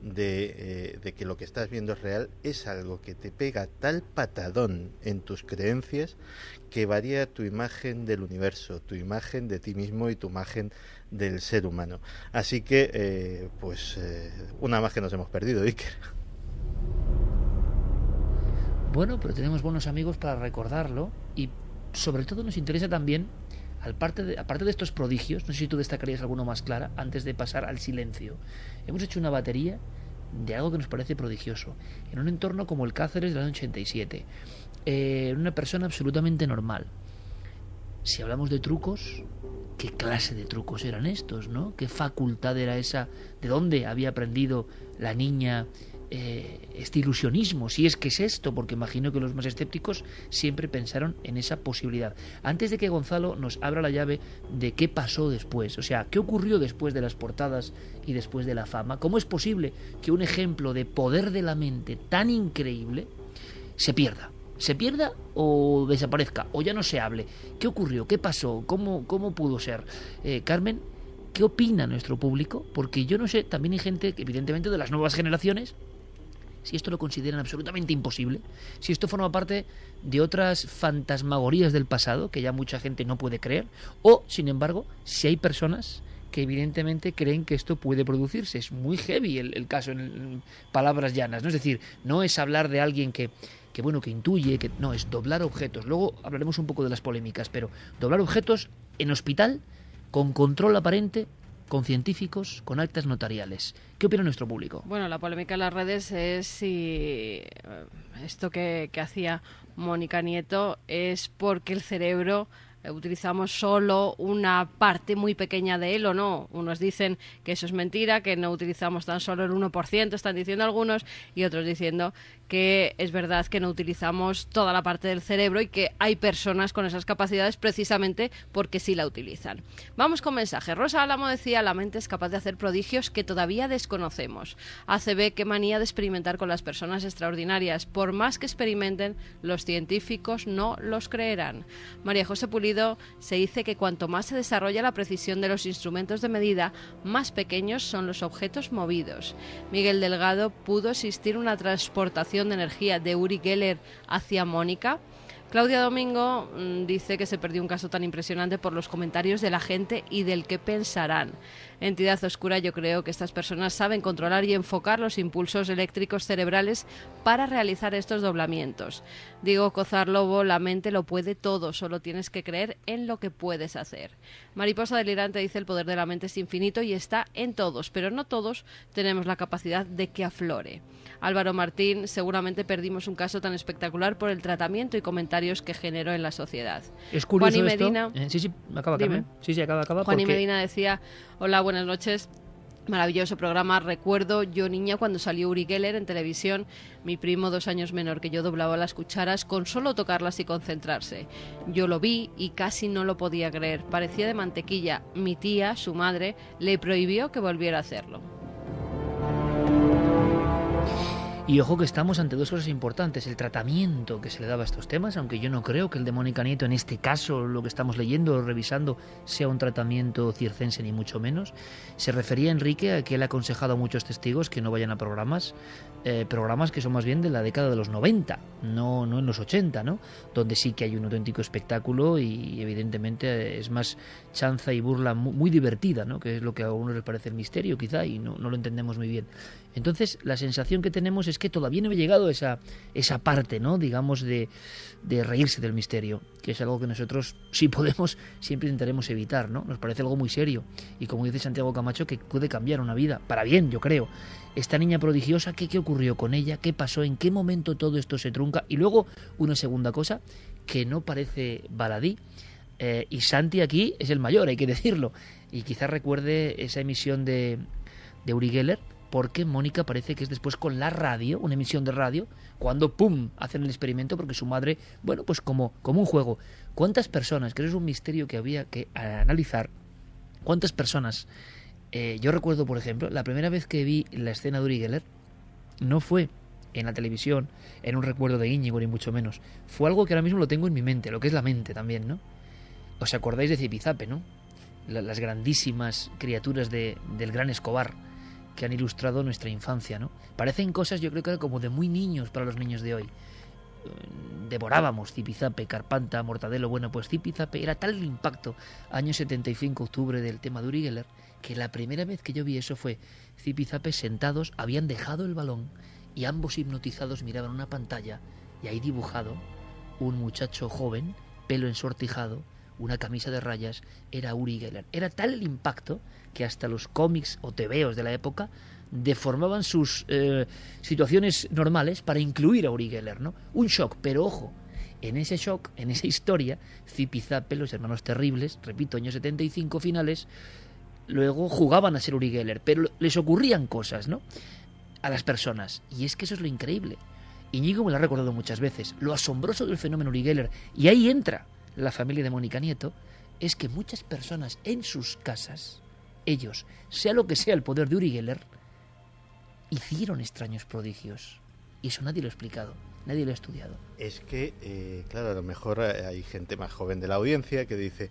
eh, de, que lo que estás viendo es real es algo que te pega tal patadón en tus creencias que varía tu imagen del universo, tu imagen de ti mismo y tu imagen del ser humano. Así que, eh, pues, eh, una más que nos hemos perdido, Iker. Bueno, pero tenemos buenos amigos para recordarlo y sobre todo nos interesa también, aparte de, aparte de estos prodigios, no sé si tú destacarías alguno más clara, antes de pasar al silencio. Hemos hecho una batería de algo que nos parece prodigioso, en un entorno como el Cáceres del año 87, eh, en una persona absolutamente normal. Si hablamos de trucos, ¿qué clase de trucos eran estos, no? ¿Qué facultad era esa? ¿De dónde había aprendido la niña eh, este ilusionismo, si es que es esto, porque imagino que los más escépticos siempre pensaron en esa posibilidad. Antes de que Gonzalo nos abra la llave de qué pasó después, o sea, qué ocurrió después de las portadas y después de la fama, ¿cómo es posible que un ejemplo de poder de la mente tan increíble se pierda? se pierda o desaparezca o ya no se hable. ¿Qué ocurrió? ¿Qué pasó? ¿Cómo, cómo pudo ser? Eh, Carmen, ¿qué opina nuestro público? Porque yo no sé, también hay gente, evidentemente, de las nuevas generaciones si esto lo consideran absolutamente imposible, si esto forma parte de otras fantasmagorías del pasado que ya mucha gente no puede creer, o, sin embargo, si hay personas que evidentemente creen que esto puede producirse. Es muy heavy el, caso en, palabras llanas, ¿no? Es decir, no es hablar de alguien que, que, bueno, que intuye, que no, es doblar objetos. Luego hablaremos un poco de las polémicas, pero doblar objetos en hospital con control aparente con científicos, con actas notariales. ¿Qué opina nuestro público? Bueno, la polémica en las redes es si eh, esto que, hacía Mónica Nieto es porque el cerebro eh, utilizamos solo una parte muy pequeña de él o no. Unos dicen que eso es mentira, que no utilizamos tan solo el 1%, están diciendo algunos, y otros diciendo que es verdad que no utilizamos toda la parte del cerebro y que hay personas con esas capacidades precisamente porque sí la utilizan. Vamos con mensaje. Rosa Álamo decía, la mente es capaz de hacer prodigios que todavía desconocemos. ACB, qué manía de experimentar con las personas extraordinarias. Por más que experimenten, los científicos no los creerán. María José Pulido se dice que cuanto más se desarrolla la precisión de los instrumentos de medida, más pequeños son los objetos movidos. Miguel Delgado pudo existir una transportación de energía de Uri Geller hacia Mónica Claudia Domingo mm, dice que se perdió un caso tan impresionante por los comentarios de la gente y del que pensarán. Entidad oscura, yo creo que estas personas saben controlar y enfocar los impulsos eléctricos cerebrales para realizar estos doblamientos. Digo, Cozar Lobo, la mente lo puede todo, solo tienes que creer en lo que puedes hacer. Mariposa delirante dice el poder de la mente es infinito y está en todos, pero no todos tenemos la capacidad de que aflore. Álvaro Martín, seguramente perdimos un caso tan espectacular por el tratamiento y comentarios que generó en la sociedad. Es curioso Juan y Medina, eh, sí, sí, acaba, Sí, sí, acaba, acaba. Juan y Medina decía, hola, buenas noches. Maravilloso programa. Recuerdo yo niña cuando salió Uri Geller en televisión, mi primo dos años menor que yo doblaba las cucharas con solo tocarlas y concentrarse. Yo lo vi y casi no lo podía creer. Parecía de mantequilla. Mi tía, su madre, le prohibió que volviera a hacerlo. Y ojo que estamos ante dos cosas importantes. El tratamiento que se le daba a estos temas, aunque yo no creo que el de Mónica Nieto en este caso, lo que estamos leyendo o revisando, sea un tratamiento circense ni mucho menos. Se refería Enrique a que él ha aconsejado a muchos testigos que no vayan a programas, eh, programas que son más bien de la década de los 90, no, no en los 80, ¿no? Donde sí que hay un auténtico espectáculo y evidentemente es más chanza y burla muy, divertida, ¿no? Que es lo que a uno les parece el misterio quizá y no, no lo entendemos muy bien. Entonces la sensación que tenemos es es que todavía no he llegado a esa, esa parte, ¿no? Digamos, de, de reírse del misterio, que es algo que nosotros, si podemos, siempre intentaremos evitar, ¿no? Nos parece algo muy serio. Y como dice Santiago Camacho, que puede cambiar una vida, para bien, yo creo. Esta niña prodigiosa, ¿qué, qué ocurrió con ella? ¿Qué pasó? ¿En qué momento todo esto se trunca? Y luego, una segunda cosa, que no parece baladí. Eh, y Santi aquí es el mayor, hay que decirlo. Y quizás recuerde esa emisión de, de Uri Geller, porque Mónica parece que es después con la radio, una emisión de radio, cuando ¡pum! hacen el experimento porque su madre, bueno, pues como, como un juego. ¿Cuántas personas, que es un misterio que había que analizar, cuántas personas, eh, yo recuerdo, por ejemplo, la primera vez que vi la escena de Uri Geller, no fue en la televisión, en un recuerdo de Íñigo, ni mucho menos. Fue algo que ahora mismo lo tengo en mi mente, lo que es la mente también, ¿no? ¿Os acordáis de Zipizape, no? Las grandísimas criaturas de, del gran Escobar que han ilustrado nuestra infancia, ¿no? Parecen cosas, yo creo que como de muy niños para los niños de hoy. Devorábamos Zipizape, Carpanta, Mortadelo. Bueno, pues Zipizape era tal el impacto, año 75, octubre, del tema de Uri Geller, que la primera vez que yo vi eso fue Zipizape sentados, habían dejado el balón y ambos hipnotizados miraban una pantalla y ahí dibujado un muchacho joven, pelo ensortijado, una camisa de rayas, era Uri Geller. Era tal el impacto que hasta los cómics o tebeos de la época deformaban sus eh, situaciones normales para incluir a Uri Geller, ¿no? Un shock, pero ojo, en ese shock, en esa historia, Zipizape, los hermanos terribles, repito, años 75 finales, luego jugaban a ser Uri Geller, pero les ocurrían cosas, ¿no? A las personas. Y es que eso es lo increíble. Iñigo me lo ha recordado muchas veces. Lo asombroso del fenómeno Uri Geller, y ahí entra la familia de Mónica Nieto, es que muchas personas en sus casas, ellos, sea lo que sea el poder de Uri Geller, hicieron extraños prodigios. Y eso nadie lo ha explicado, nadie lo ha estudiado. Es que, eh, claro, a lo mejor hay gente más joven de la audiencia que dice,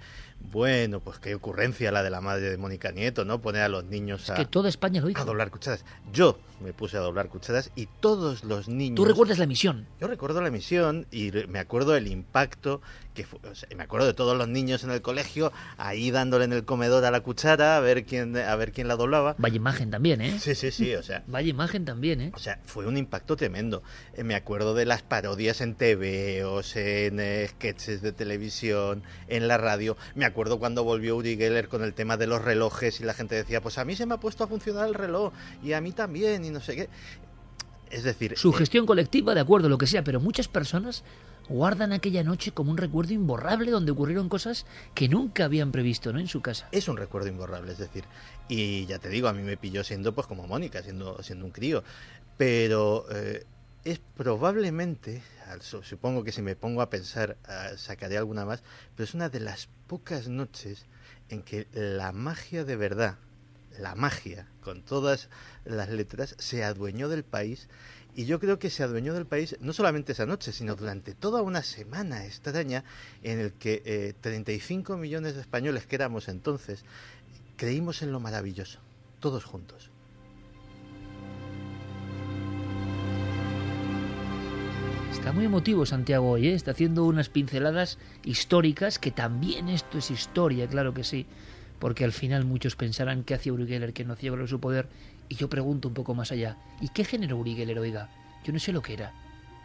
bueno, pues qué ocurrencia la de la madre de Mónica Nieto, ¿no? Poner a los niños a, que toda España lo hizo. a doblar cucharas. Yo me puse a doblar cucharas y todos los niños... ¿Tú recuerdas la emisión? Yo recuerdo la emisión y me acuerdo del impacto que fue, o sea, me acuerdo de todos los niños en el colegio ahí dándole en el comedor a la cuchara a ver quién a ver quién la doblaba. Vaya imagen también, ¿eh? Sí, sí, sí, o sea. Vaya imagen también, ¿eh? O sea, fue un impacto tremendo. Eh, me acuerdo de las parodias en TVOs, en eh, sketches de televisión, en la radio. Me acuerdo cuando volvió Uri Geller con el tema de los relojes y la gente decía, pues a mí se me ha puesto a funcionar el reloj y a mí también y no sé qué. Es decir, Su eh, gestión colectiva, de acuerdo, lo que sea, pero muchas personas guardan aquella noche como un recuerdo imborrable donde ocurrieron cosas que nunca habían previsto, ¿no? En su casa. es un recuerdo imborrable, es decir, y ya te digo, a mí me pilló siendo pues como Mónica, siendo, siendo un crío, pero eh, es probablemente, supongo que si me pongo a pensar ah, sacaré alguna más, pero es una de las pocas noches en que la magia de verdad, la magia, con todas las letras, se adueñó del país y yo creo que se adueñó del país no solamente esa noche, sino durante toda una semana extraña en el que eh, 35 millones de españoles que éramos entonces creímos en lo maravilloso, todos juntos. Está muy emotivo Santiago hoy, ¿eh? está haciendo unas pinceladas históricas, que también esto es historia, claro que sí, porque al final muchos pensarán que hacía Uri que no hacía con su poder, y yo pregunto un poco más allá, ¿y qué generó Uri Geller, oiga? Yo no sé lo que era,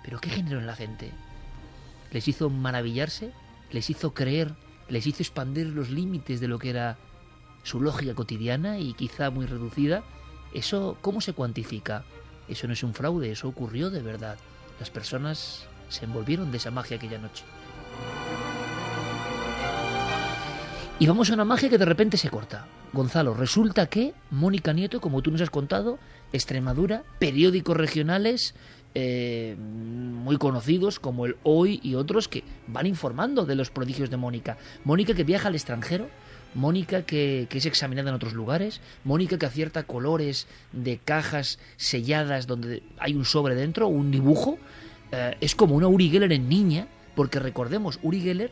pero ¿qué generó en la gente? ¿Les hizo maravillarse? ¿Les hizo creer? ¿Les hizo expandir los límites de lo que era su lógica cotidiana y quizá muy reducida? ¿Eso cómo se cuantifica? Eso no es un fraude, eso ocurrió de verdad. Las personas se envolvieron de esa magia aquella noche. Y vamos a una magia que de repente se corta. Gonzalo, resulta que Mónica Nieto, como tú nos has contado, Extremadura, periódicos regionales eh, muy conocidos como el Hoy y otros que van informando de los prodigios de Mónica. Mónica que viaja al extranjero, Mónica que, que es examinada en otros lugares, Mónica que acierta colores de cajas selladas donde hay un sobre dentro, un dibujo. Eh, es como una Uri Geller en niña, porque recordemos, Uri Geller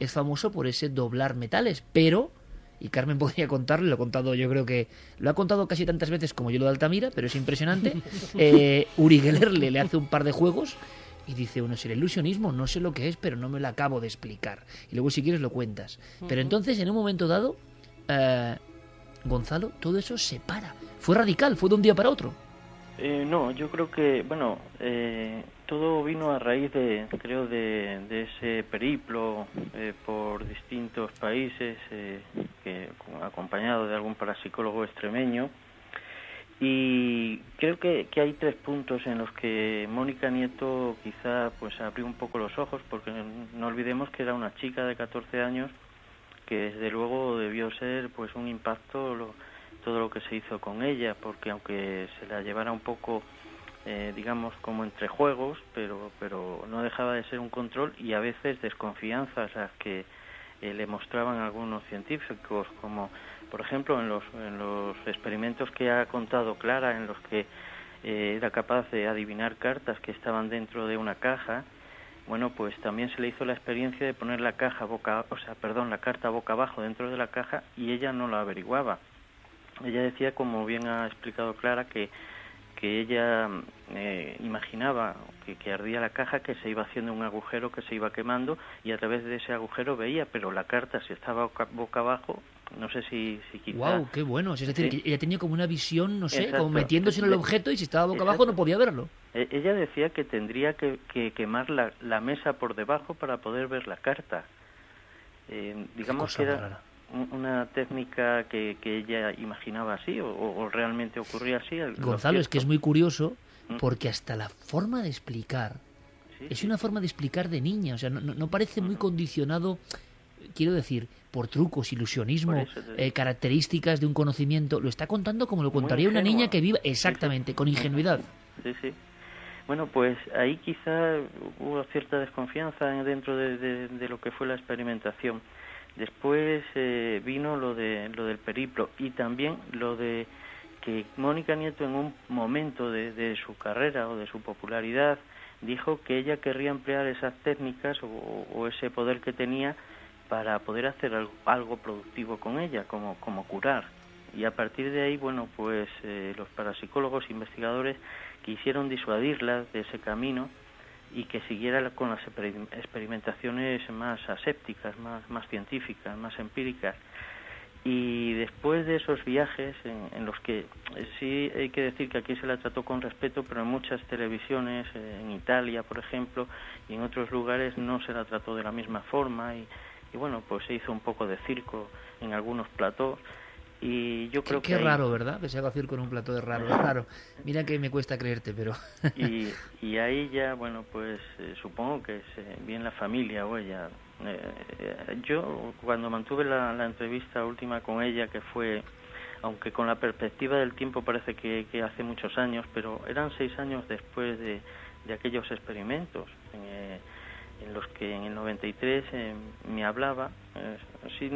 es famoso por ese doblar metales, pero, y Carmen <laughs> podría contarlo, lo he contado yo creo que, lo ha contado casi tantas veces como yo lo de Altamira, pero es impresionante, <laughs> eh, Uri Geller le, le hace un par de juegos y dice uno, si el ilusionismo no sé lo que es, pero no me lo acabo de explicar. Y luego si quieres lo cuentas. Pero entonces en un momento dado, eh, Gonzalo, todo eso se para. Fue radical, fue de un día para otro. Eh, no, yo creo que, bueno, eh, todo vino a raíz de, creo, de, de ese periplo eh, por distintos países, que acompañado de algún parapsicólogo extremeño. Y creo que, que, hay tres puntos en los que Mónica Nieto quizá pues abrió un poco los ojos, porque no olvidemos que era una chica de 14 años que desde luego debió ser pues un impacto lo, todo lo que se hizo con ella, porque aunque se la llevara un poco, eh, digamos, como entre juegos, pero, pero no dejaba de ser un control y a veces desconfianzas las que eh, le mostraban algunos científicos, como por ejemplo en los, en los experimentos que ha contado Clara, en los que eh, era capaz de adivinar cartas que estaban dentro de una caja, bueno, pues también se le hizo la experiencia de poner la caja boca, o sea, perdón, la carta boca abajo dentro de la caja y ella no la averiguaba. Ella decía, como bien ha explicado Clara, que, que ella eh, imaginaba que, que, ardía la caja, que se iba haciendo un agujero que se iba quemando y a través de ese agujero veía, pero la carta si estaba boca, abajo, no sé si, si quizá... ¡Wow! ¡Qué bueno! Es decir, que ella tenía como una visión, no sé, como metiéndose en el objeto y si estaba boca abajo no podía verlo. E, ella decía que tendría que, que quemar la, la, mesa por debajo para poder ver la carta. Eh, digamos que era una técnica que, que ella imaginaba así o, realmente ocurría así. Gonzalo, es que es muy curioso ¿Mm? porque hasta la forma de explicar es una forma de explicar de niña, o sea, no, no parece muy condicionado, quiero decir, por trucos, ilusionismo, eh, características de un conocimiento. Lo está contando como lo contaría una niña que vive exactamente, con ingenuidad. Sí, sí. Bueno, pues ahí quizá hubo cierta desconfianza dentro de, de lo que fue la experimentación. Después eh, vino lo, de, lo del periplo y también lo de que Mónica Nieto en un momento de, su carrera o de su popularidad dijo que ella querría emplear esas técnicas o, ese poder que tenía para poder hacer algo, productivo con ella, como, como curar. Y a partir de ahí, bueno, pues eh, los parapsicólogos investigadores quisieron disuadirla de ese camino y que siguiera con las experimentaciones más asépticas, más, más científicas, más empíricas. Y después de esos viajes, en, los que eh, sí hay que decir que aquí se la trató con respeto, pero en muchas televisiones, eh, en Italia, por ejemplo, y en otros lugares no se la trató de la misma forma y, y bueno, pues se hizo un poco de circo en algunos platós y yo creo qué, que qué raro, ¿verdad? Que se haga con un plato de raro, es <laughs> raro. Mira que me cuesta creerte, pero... y, <laughs> y ahí ya, bueno, pues eh, supongo que es eh, bien la familia o ella. Eh, yo cuando mantuve la, la, entrevista última con ella, que fue, aunque con la perspectiva del tiempo parece que, que hace muchos años, pero eran seis años después de, de aquellos experimentos en los que en el 93 me hablaba, así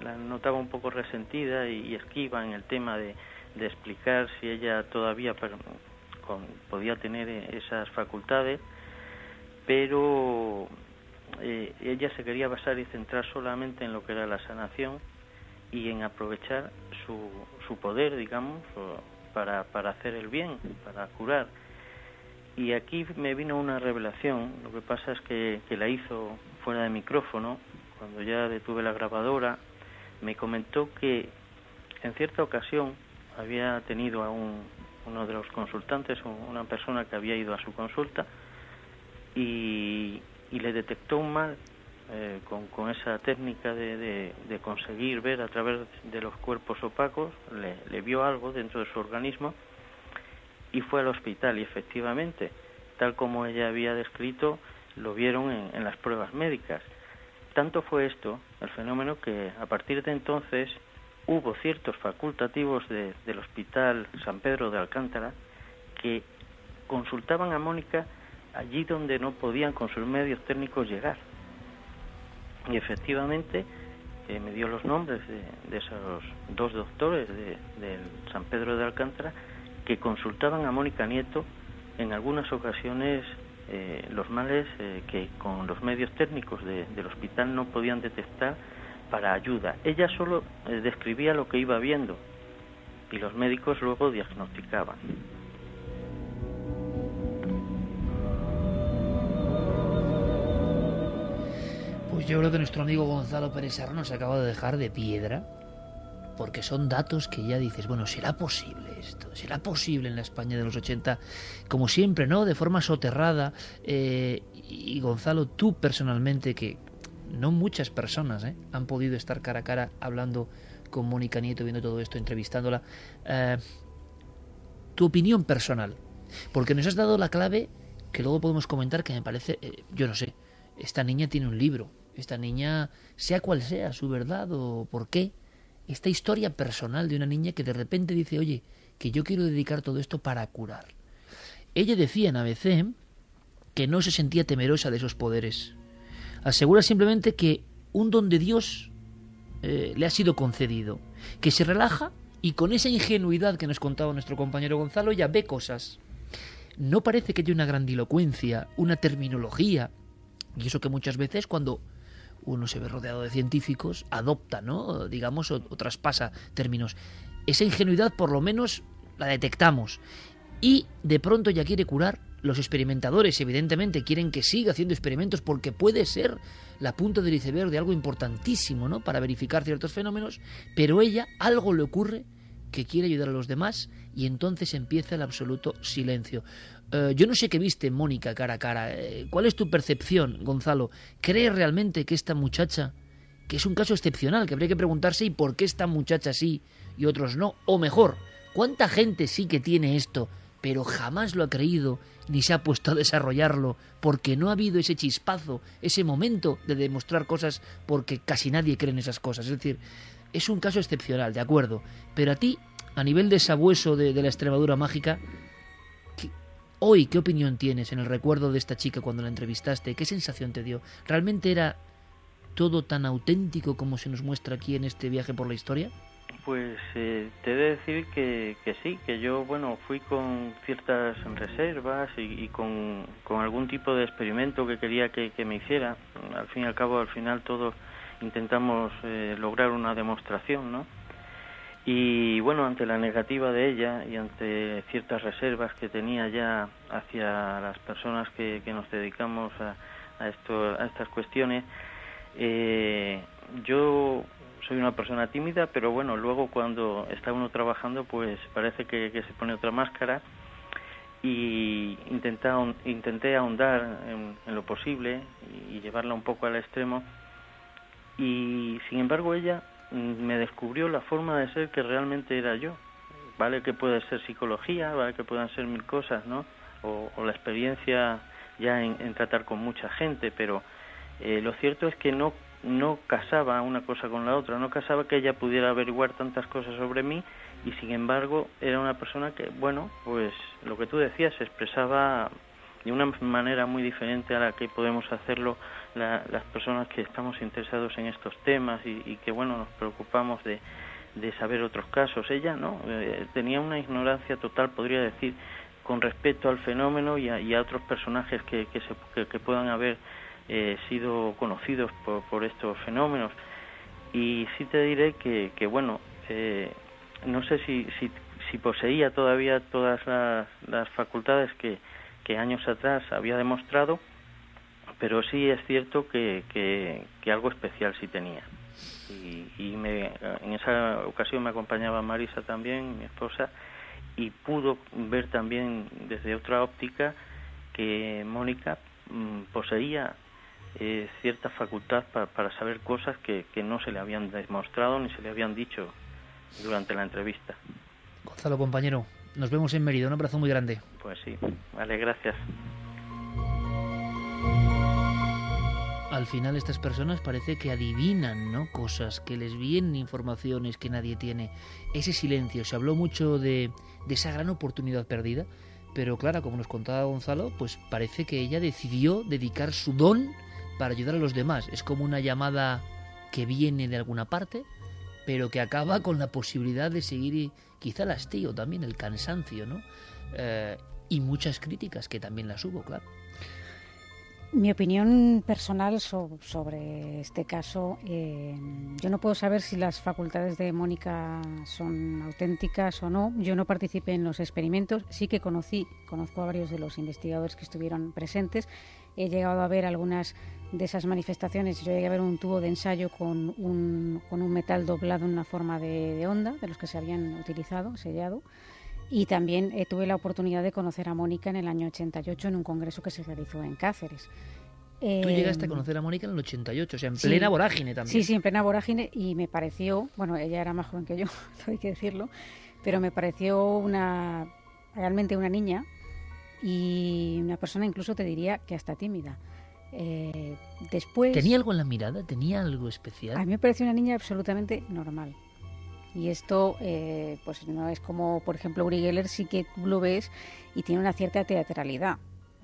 la notaba un poco resentida y, esquiva en el tema de, de explicar si ella todavía podía tener esas facultades, pero eh, ella se quería basar y centrar solamente en lo que era la sanación y en aprovechar su, su poder, digamos, para, para hacer el bien, para curar. Y aquí me vino una revelación, lo que pasa es que, que la hizo fuera de micrófono, cuando ya detuve la grabadora, me comentó que en cierta ocasión había tenido a un, uno de los consultantes, una persona que había ido a su consulta y, le detectó un mal eh, con, con, esa técnica de, de, conseguir ver a través de los cuerpos opacos, le, vio algo dentro de su organismo y fue al hospital. Y efectivamente, tal como ella había descrito, lo vieron en, en las pruebas médicas tanto fue esto, el fenómeno, que a partir de entonces hubo ciertos facultativos del Hospital San Pedro de Alcántara que consultaban a Mónica allí donde no podían con sus medios técnicos llegar. Y efectivamente eh, me dio los nombres de, esos dos doctores del San Pedro de Alcántara que consultaban a Mónica Nieto en algunas ocasiones eh, los males eh, que con los medios técnicos del hospital no podían detectar para ayuda. Ella solo eh, describía lo que iba viendo y los médicos luego diagnosticaban. Pues yo creo que nuestro amigo Gonzalo Pérez Serrano se acaba de dejar de piedra porque son datos que ya dices, bueno, ¿será posible esto? ¿Será posible en la España de los 80? Como siempre, ¿no? De forma soterrada. Eh, y Gonzalo, tú personalmente, que no muchas personas ¿eh? han podido estar cara a cara hablando con Mónica Nieto, viendo todo esto, entrevistándola. Eh, tu opinión personal, porque nos has dado la clave que luego podemos comentar que me parece, yo no sé, esta niña tiene un libro, esta niña, sea cual sea su verdad o por qué, esta historia personal de una niña que de repente dice, oye, que yo quiero dedicar todo esto para curar. Ella decía en ABC que no se sentía temerosa de esos poderes. Asegura simplemente que un don de Dios eh, le ha sido concedido, que se relaja y con esa ingenuidad que nos contaba nuestro compañero Gonzalo ya ve cosas. No parece que haya una grandilocuencia, una terminología, y eso que muchas veces cuando uno se ve rodeado de científicos, adopta, ¿no? Digamos, o, traspasa términos. Esa ingenuidad, por lo menos, la detectamos. Y de pronto ya quiere curar. Los experimentadores, evidentemente, quieren que siga haciendo experimentos porque puede ser la punta del iceberg de algo importantísimo, ¿no? Para verificar ciertos fenómenos. Pero ella, algo le ocurre que quiere ayudar a los demás y entonces empieza el absoluto silencio. Eh, yo no sé qué viste, Mónica, cara a cara. Eh, ¿Cuál es tu percepción, Gonzalo? ¿Crees realmente que esta muchacha, que es un caso excepcional, que habría que preguntarse y por qué esta muchacha sí y otros no? O mejor, ¿cuánta gente sí que tiene esto, pero jamás lo ha creído ni se ha puesto a desarrollarlo porque no ha habido ese chispazo, ese momento de demostrar cosas porque casi nadie cree en esas cosas? Es decir, es un caso excepcional, de acuerdo, pero a ti, a nivel de sabueso de, la Extremadura mágica, hoy, ¿qué opinión tienes en el recuerdo de esta chica cuando la entrevistaste? ¿Qué sensación te dio? ¿Realmente era todo tan auténtico como se nos muestra aquí en este viaje por la historia? Pues eh, te he de decir que, sí, que yo, bueno, fui con ciertas reservas y, con, algún tipo de experimento que quería que, que, me hiciera. Al fin y al cabo, al final todos intentamos eh, lograr una demostración, ¿no? Y bueno, ante la negativa de ella y ante ciertas reservas que tenía ya hacia las personas que, que nos dedicamos a, a, esto, a estas cuestiones, eh, yo soy una persona tímida, pero bueno, luego cuando está uno trabajando, pues parece que, que se pone otra máscara y intenté, intenté ahondar en, en lo posible y llevarla un poco al extremo. Y sin embargo ella me descubrió la forma de ser que realmente era yo. Vale que puede ser psicología, vale que puedan ser mil cosas, ¿no? O, la experiencia ya en, tratar con mucha gente, pero eh, lo cierto es que no no casaba una cosa con la otra, no casaba que ella pudiera averiguar tantas cosas sobre mí y sin embargo era una persona que, bueno, pues lo que tú decías, se expresaba de una manera muy diferente a la que podemos hacerlo las personas que estamos interesados en estos temas y, que bueno nos preocupamos de, de, saber otros casos. Ella no eh, tenía una ignorancia total podría decir con respecto al fenómeno y a, otros personajes que, que, se, que, puedan haber eh, sido conocidos por, por, estos fenómenos. Y sí te diré que, que bueno eh, no sé si, si, si, poseía todavía todas las, las facultades que, que años atrás había demostrado pero sí es cierto que, que, algo especial sí tenía. Y, me, en esa ocasión me acompañaba Marisa también, mi esposa, y pudo ver también desde otra óptica que Mónica mm, poseía eh, cierta facultad para, saber cosas que, que no se le habían demostrado ni se le habían dicho durante la entrevista. Gonzalo, compañero, nos vemos en Mérida. Un abrazo muy grande. Pues sí, vale, gracias. Al final estas personas parece que adivinan ¿no? cosas, que les vienen informaciones que nadie tiene. Ese silencio, se habló mucho de, esa gran oportunidad perdida, pero claro, como nos contaba Gonzalo, pues parece que ella decidió dedicar su don para ayudar a los demás. Es como una llamada que viene de alguna parte, pero que acaba con la posibilidad de seguir quizá el hastío también, el cansancio, ¿no? Eh, y muchas críticas que también las hubo, claro. Mi opinión personal sobre este caso, eh, yo no puedo saber si las facultades de Mónica son auténticas o no. Yo no participé en los experimentos, sí que conocí, conozco a varios de los investigadores que estuvieron presentes he llegado a ver algunas de esas manifestaciones. Yo llegué a ver un tubo de ensayo con un, con un metal doblado en una forma de, de onda, de los que se habían utilizado, sellado. Y también eh, tuve la oportunidad de conocer a Mónica en el año 88 en un congreso que se realizó en Cáceres. Tú llegaste a conocer a Mónica en el 88, o sea, en sí. plena vorágine también. Sí, sí, en plena vorágine y me pareció, bueno, ella era más joven que yo, <laughs> hay que decirlo, pero me pareció una realmente una niña y una persona incluso te diría que hasta tímida. Eh, después ¿Tenía algo en la mirada? ¿Tenía algo especial? a mí me pareció una niña absolutamente normal. Y esto, eh, pues no es como, por ejemplo, Uri Geller sí que tú lo ves y tiene una cierta teatralidad.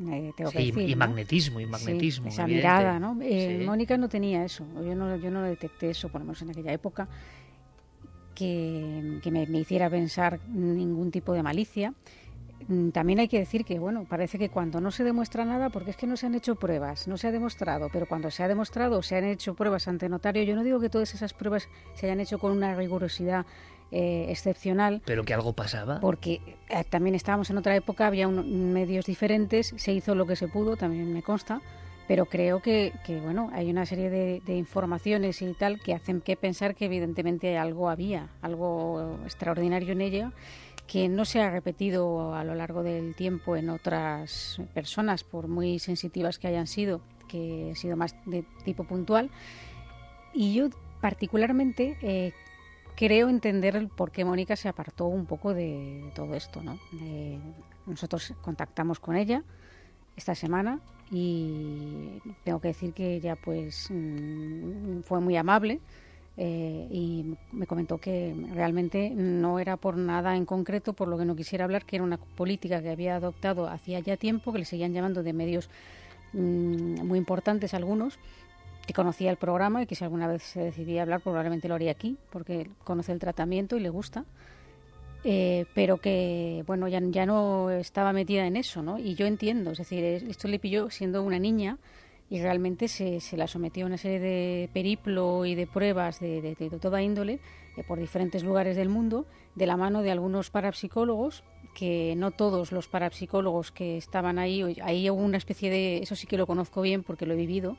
eh, tengo que Sí, decir, y ¿no? magnetismo, y Sí, magnetismo, esa evidente. mirada, ¿no? Eh, Sí. Mónica no tenía eso. Yo no, yo no detecté eso, por lo menos en aquella época, que, que me, me hiciera pensar ningún tipo de malicia. Mm, También hay que decir que, bueno, parece que cuando no se demuestra nada, porque es que no se han hecho pruebas, no se ha demostrado, pero cuando se ha demostrado, se han hecho pruebas ante notario, yo no digo que todas esas pruebas se hayan hecho con una rigurosidad eh, excepcional, Pero que algo pasaba. porque eh, también estábamos en otra época, había un- medios diferentes, se hizo lo que se pudo, también me consta, pero creo que, que, bueno, hay una serie de, de informaciones y tal que hacen que pensar que evidentemente algo había, algo extraordinario en ella que no se ha repetido a lo largo del tiempo en otras personas, por muy sensitivas que hayan sido, que ha sido más de tipo puntual. Y yo particularmente eh, creo entender por qué Mónica se apartó un poco de, de todo esto. ¿no? Eh, nosotros contactamos con ella esta semana y tengo que decir que ella pues mm, fue muy amable eh, y me comentó que realmente no era por nada en concreto por lo que no quisiera hablar, que era una política que había adoptado hacía ya tiempo, que le seguían llamando de medios mm, muy importantes algunos, que conocía el programa y que si alguna vez se decidía hablar probablemente lo haría aquí, porque conoce el tratamiento y le gusta. Eh, pero que bueno ya, ya no estaba metida en eso, ¿no? Y yo entiendo, es decir, es- esto le pilló siendo una niña y realmente se, se la sometió a una serie de periplo y de pruebas de, de- toda índole eh, por diferentes lugares del mundo, de la mano de algunos parapsicólogos, que no todos los parapsicólogos que estaban ahí, ahí hubo una especie de, eso sí que lo conozco bien porque lo he vivido,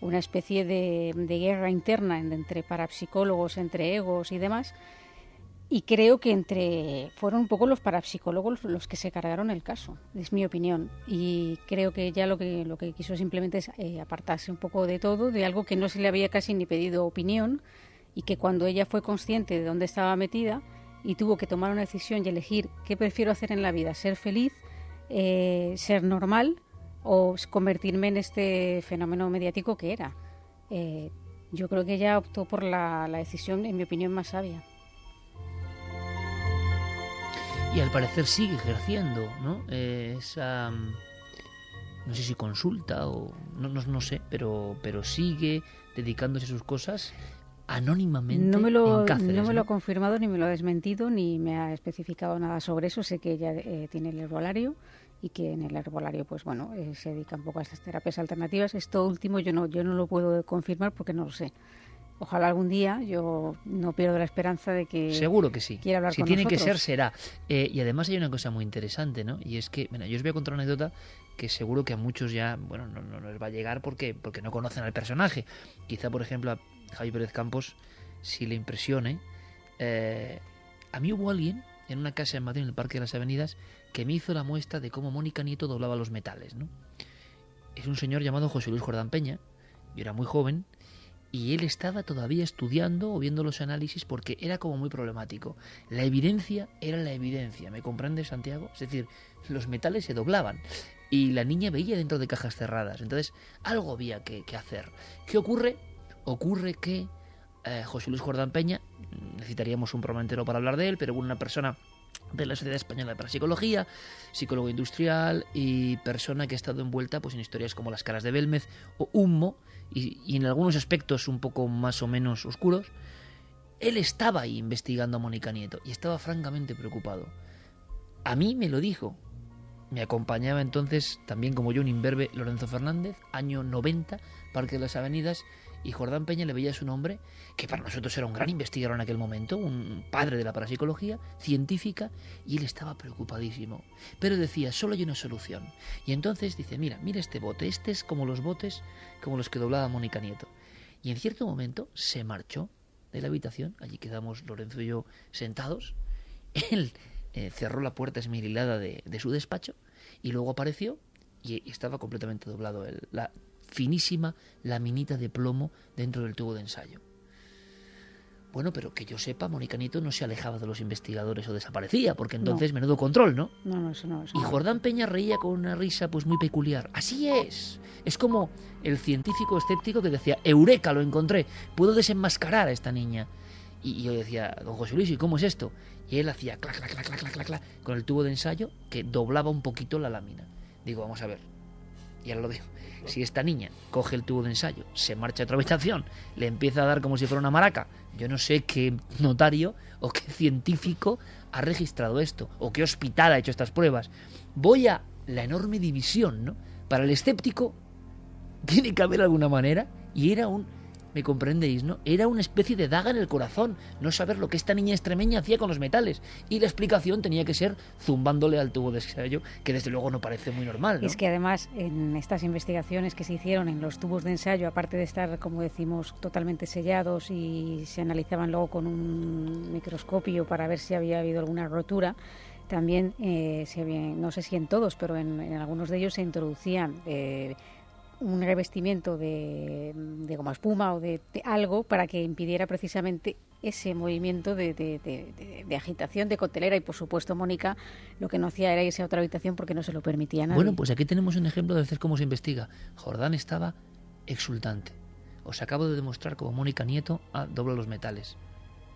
una especie de, de guerra interna en- entre parapsicólogos, entre egos y demás. Y creo que entre fueron un poco los parapsicólogos los que se cargaron el caso, es mi opinión. Y creo que ya lo que lo que quiso simplemente es eh, apartarse un poco de todo, de algo que no se le había casi ni pedido opinión y que cuando ella fue consciente de dónde estaba metida y tuvo que tomar una decisión y elegir qué prefiero hacer en la vida, ser feliz, eh, ser normal o convertirme en este fenómeno mediático que era. Eh, yo creo que ella optó por la, la decisión, en mi opinión, más sabia. Y al parecer sigue ejerciendo, ¿no? Eh, esa. mm, No sé si consulta o. No, no, no sé, pero, pero sigue dedicándose a sus cosas anónimamente No me, lo, en Cáceres, no me lo ha confirmado, ni me lo ha desmentido, ni me ha especificado nada sobre eso. Sé que ella eh, tiene el herbolario y que en el herbolario, pues bueno, eh, se dedica un poco a estas terapias alternativas. Esto último yo no, yo no lo puedo confirmar porque no lo sé. Ojalá algún día, yo no pierdo la esperanza de que Seguro que sí. quiera hablar si con tiene que ser, será. Eh, y además hay una cosa muy interesante, ¿no? Y es que, bueno, yo os voy a contar una anécdota que seguro que a muchos ya, bueno, no, no les va a llegar porque, porque no conocen al personaje. Quizá, por ejemplo, a Javi Pérez Campos si le impresione. Eh, a mí hubo alguien en una casa en Madrid, en el Parque de las Avenidas, que me hizo la muestra de cómo Mónica Nieto doblaba los metales, ¿no? Es un señor llamado José Luis Jordán Peña, yo era muy joven, y él estaba todavía estudiando o viendo los análisis porque era como muy problemático. La evidencia era la evidencia, ¿me comprende Santiago? Es decir, los metales se doblaban y la niña veía dentro de cajas cerradas. Entonces, algo había que, hacer. ¿Qué ocurre? Ocurre que eh, José Luis Jordán Peña, necesitaríamos un programa para hablar de él, pero una persona de la Sociedad Española para Psicología, psicólogo industrial y persona que ha estado envuelta pues, en historias como Las caras de Belmez o Hummo, y, en algunos aspectos un poco más o menos oscuros, él estaba ahí investigando a Mónica Nieto y estaba francamente preocupado. A mí me lo dijo. Me acompañaba entonces, también como yo, un imberbe Lorenzo Fernández, año 90, Parque de las Avenidas, Y Jordán Peña le veía a su nombre, que para nosotros era un gran investigador en aquel momento, un padre de la parapsicología, científica, y él estaba preocupadísimo. Pero decía, solo hay una solución. Y entonces dice, mira, mira este bote, este es como los botes, como los que doblaba Mónica Nieto. Y en cierto momento se marchó de la habitación, allí quedamos Lorenzo y yo sentados, él eh, cerró la puerta esmerilada de, de, su despacho y luego apareció y, y estaba completamente doblado el, la finísima laminita de plomo dentro del tubo de ensayo. Bueno, pero que yo sepa, Mónica Nieto no se alejaba de los investigadores o desaparecía, porque entonces No. menudo control, ¿no? No, no, eso no. Eso Y. Jordán Peña reía con una risa pues muy peculiar. Así es. Es como el científico escéptico que decía, Eureka, lo encontré, puedo desenmascarar a esta niña. Y, yo decía, don José Luis, ¿y cómo es esto? Y él hacía clac, clac, clac, clac, clac, clac, clac, con el tubo de ensayo que doblaba un poquito la lámina. Digo, vamos a ver. Y ahora lo digo. Si esta niña coge el tubo de ensayo, se marcha a otra habitación, le empieza a dar como si fuera una maraca, yo no sé qué notario o qué científico ha registrado esto, o qué hospital ha hecho estas pruebas. Voy a la enorme división, ¿no? Para el escéptico tiene que haber alguna manera, y era un, me comprendéis, ¿no? Era una especie de daga en el corazón, no saber lo que esta niña extremeña hacía con los metales. Y la explicación tenía que ser zumbándole al tubo de ensayo, que desde luego no parece muy normal, ¿no? Es que además en estas investigaciones que se hicieron en los tubos de ensayo, aparte de estar, como decimos, totalmente sellados y se analizaban luego con un microscopio para ver si había habido alguna rotura, también, eh, se no sé si en todos, pero en, en algunos de ellos se introducían eh, un revestimiento de, de goma espuma o de, de algo para que impidiera precisamente ese movimiento de, de- agitación de cotelera y por supuesto Mónica lo que no hacía era irse a otra habitación porque no se lo permitía nadie. Bueno, pues aquí tenemos un ejemplo de hacer cómo se investiga. Jordán estaba exultante. Os acabo de demostrar cómo Mónica Nieto ah, dobla los metales.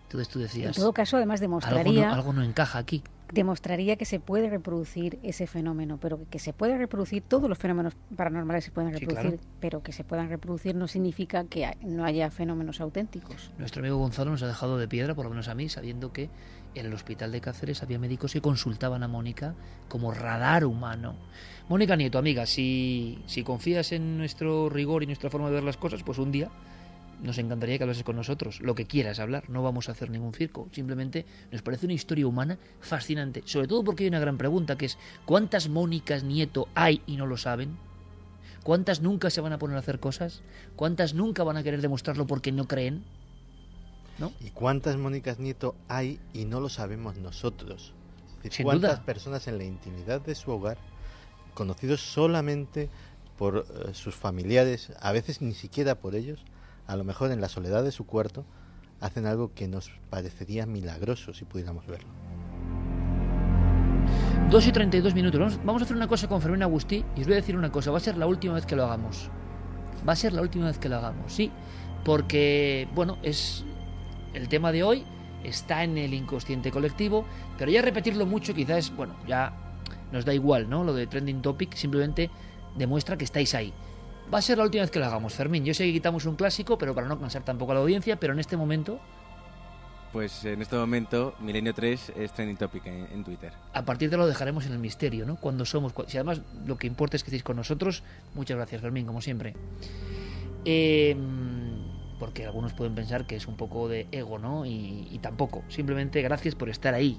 Entonces tú en decías, todo caso además algo demostraría no, algo no encaja aquí. Demostraría que se puede reproducir ese fenómeno, pero que se puede reproducir, todos los fenómenos paranormales se pueden Sí, reproducir, claro. pero que se puedan reproducir no significa que no haya fenómenos auténticos. Nuestro amigo Gonzalo nos ha dejado de piedra, por lo menos a mí, sabiendo que en el hospital de Cáceres había médicos que consultaban a Mónica como radar humano. Mónica Nieto, amiga, si, si confías en nuestro rigor y nuestra forma de ver las cosas, pues un día nos encantaría que hablases con nosotros. Lo que quieras hablar, no vamos a hacer ningún circo. Simplemente nos parece una historia humana fascinante. Sobre todo porque hay una gran pregunta que es ¿cuántas Mónicas Nieto hay y no lo saben? ¿Cuántas nunca se van a poner a hacer cosas? ¿Cuántas nunca van a querer demostrarlo porque no creen? ¿No? ¿Y cuántas Mónicas Nieto hay y no lo sabemos nosotros? Es decir, Sin ¿Cuántas duda. personas en la intimidad de su hogar, conocidos solamente por eh, sus familiares, a veces ni siquiera por ellos, a lo mejor en la soledad de su cuarto, hacen algo que nos parecería milagroso si pudiéramos verlo? 2 y 32 minutos. Vamos, a hacer una cosa con Fermín Agustí y os voy a decir una cosa. Va a ser la última vez que lo hagamos. Va a ser la última vez que lo hagamos, sí. Porque, bueno, es el tema de hoy. Está en el inconsciente colectivo. Pero ya repetirlo mucho quizás, bueno, ya nos da igual, ¿no? Lo de Trending Topic simplemente demuestra que estáis ahí. Va a ser la última vez que lo hagamos, Fermín. Yo sé que quitamos un clásico, pero para no cansar tampoco a la audiencia, pero en este momento, Pues en este momento, Milenio 3 es trending topic en, en Twitter. a partir de lo dejaremos en el misterio, ¿no? Cuando somos, si además lo que importa es que estéis con nosotros, muchas gracias Fermín, como siempre. Eh, porque algunos pueden pensar que es un poco de ego, ¿no? Y, y tampoco, simplemente gracias por estar ahí.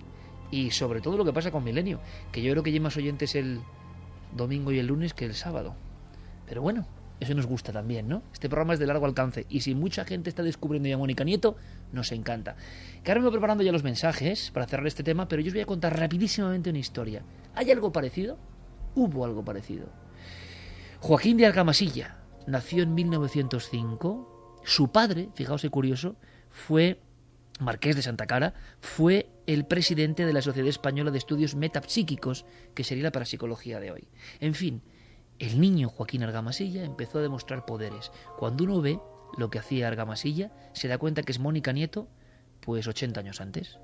Y sobre todo lo que pasa con Milenio, que yo creo que hay más oyentes el domingo y el lunes que el sábado. Pero bueno, eso nos gusta también, ¿no? Este programa es de largo alcance y si mucha gente está descubriendo ya a Mónica Nieto, nos encanta. Que ahora me voy preparando ya los mensajes para cerrar este tema, pero yo os voy a contar rapidísimamente una historia. ¿Hay algo parecido? Hubo algo parecido. Joaquín de Argamasilla nació en 1905. Su padre, fijaos curioso, fue marqués de Santa Cara, fue el presidente de la Sociedad Española de Estudios Metapsíquicos, que sería la parapsicología de hoy. En fin, el niño Joaquín Argamasilla empezó a demostrar poderes. Cuando uno ve lo que hacía Argamasilla, se da cuenta que es Mónica Nieto, pues 80 años antes.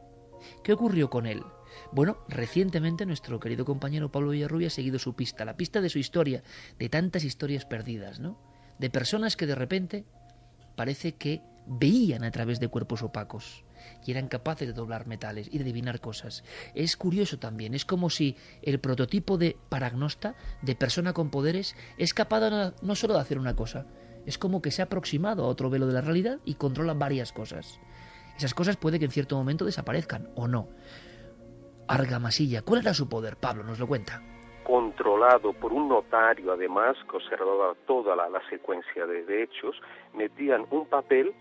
¿Qué ocurrió con él? Bueno, recientemente nuestro querido compañero Pablo Villarrubia ha seguido su pista, la pista de su historia, de tantas historias perdidas, ¿no? De personas que de repente parece que veían a través de cuerpos opacos y eran capaces de doblar metales y de adivinar cosas. Es curioso también, es como si el prototipo de paragnosta, de persona con poderes, es capaz de no, solo de hacer una cosa, Es como que se ha aproximado a otro velo de la realidad y controla varias cosas. Esas cosas puede que en cierto momento desaparezcan o no. Argamasilla, ¿cuál era su poder? Pablo nos lo cuenta. Controlado por un notario, además, que observaba toda la, secuencia de, hechos, metían un papel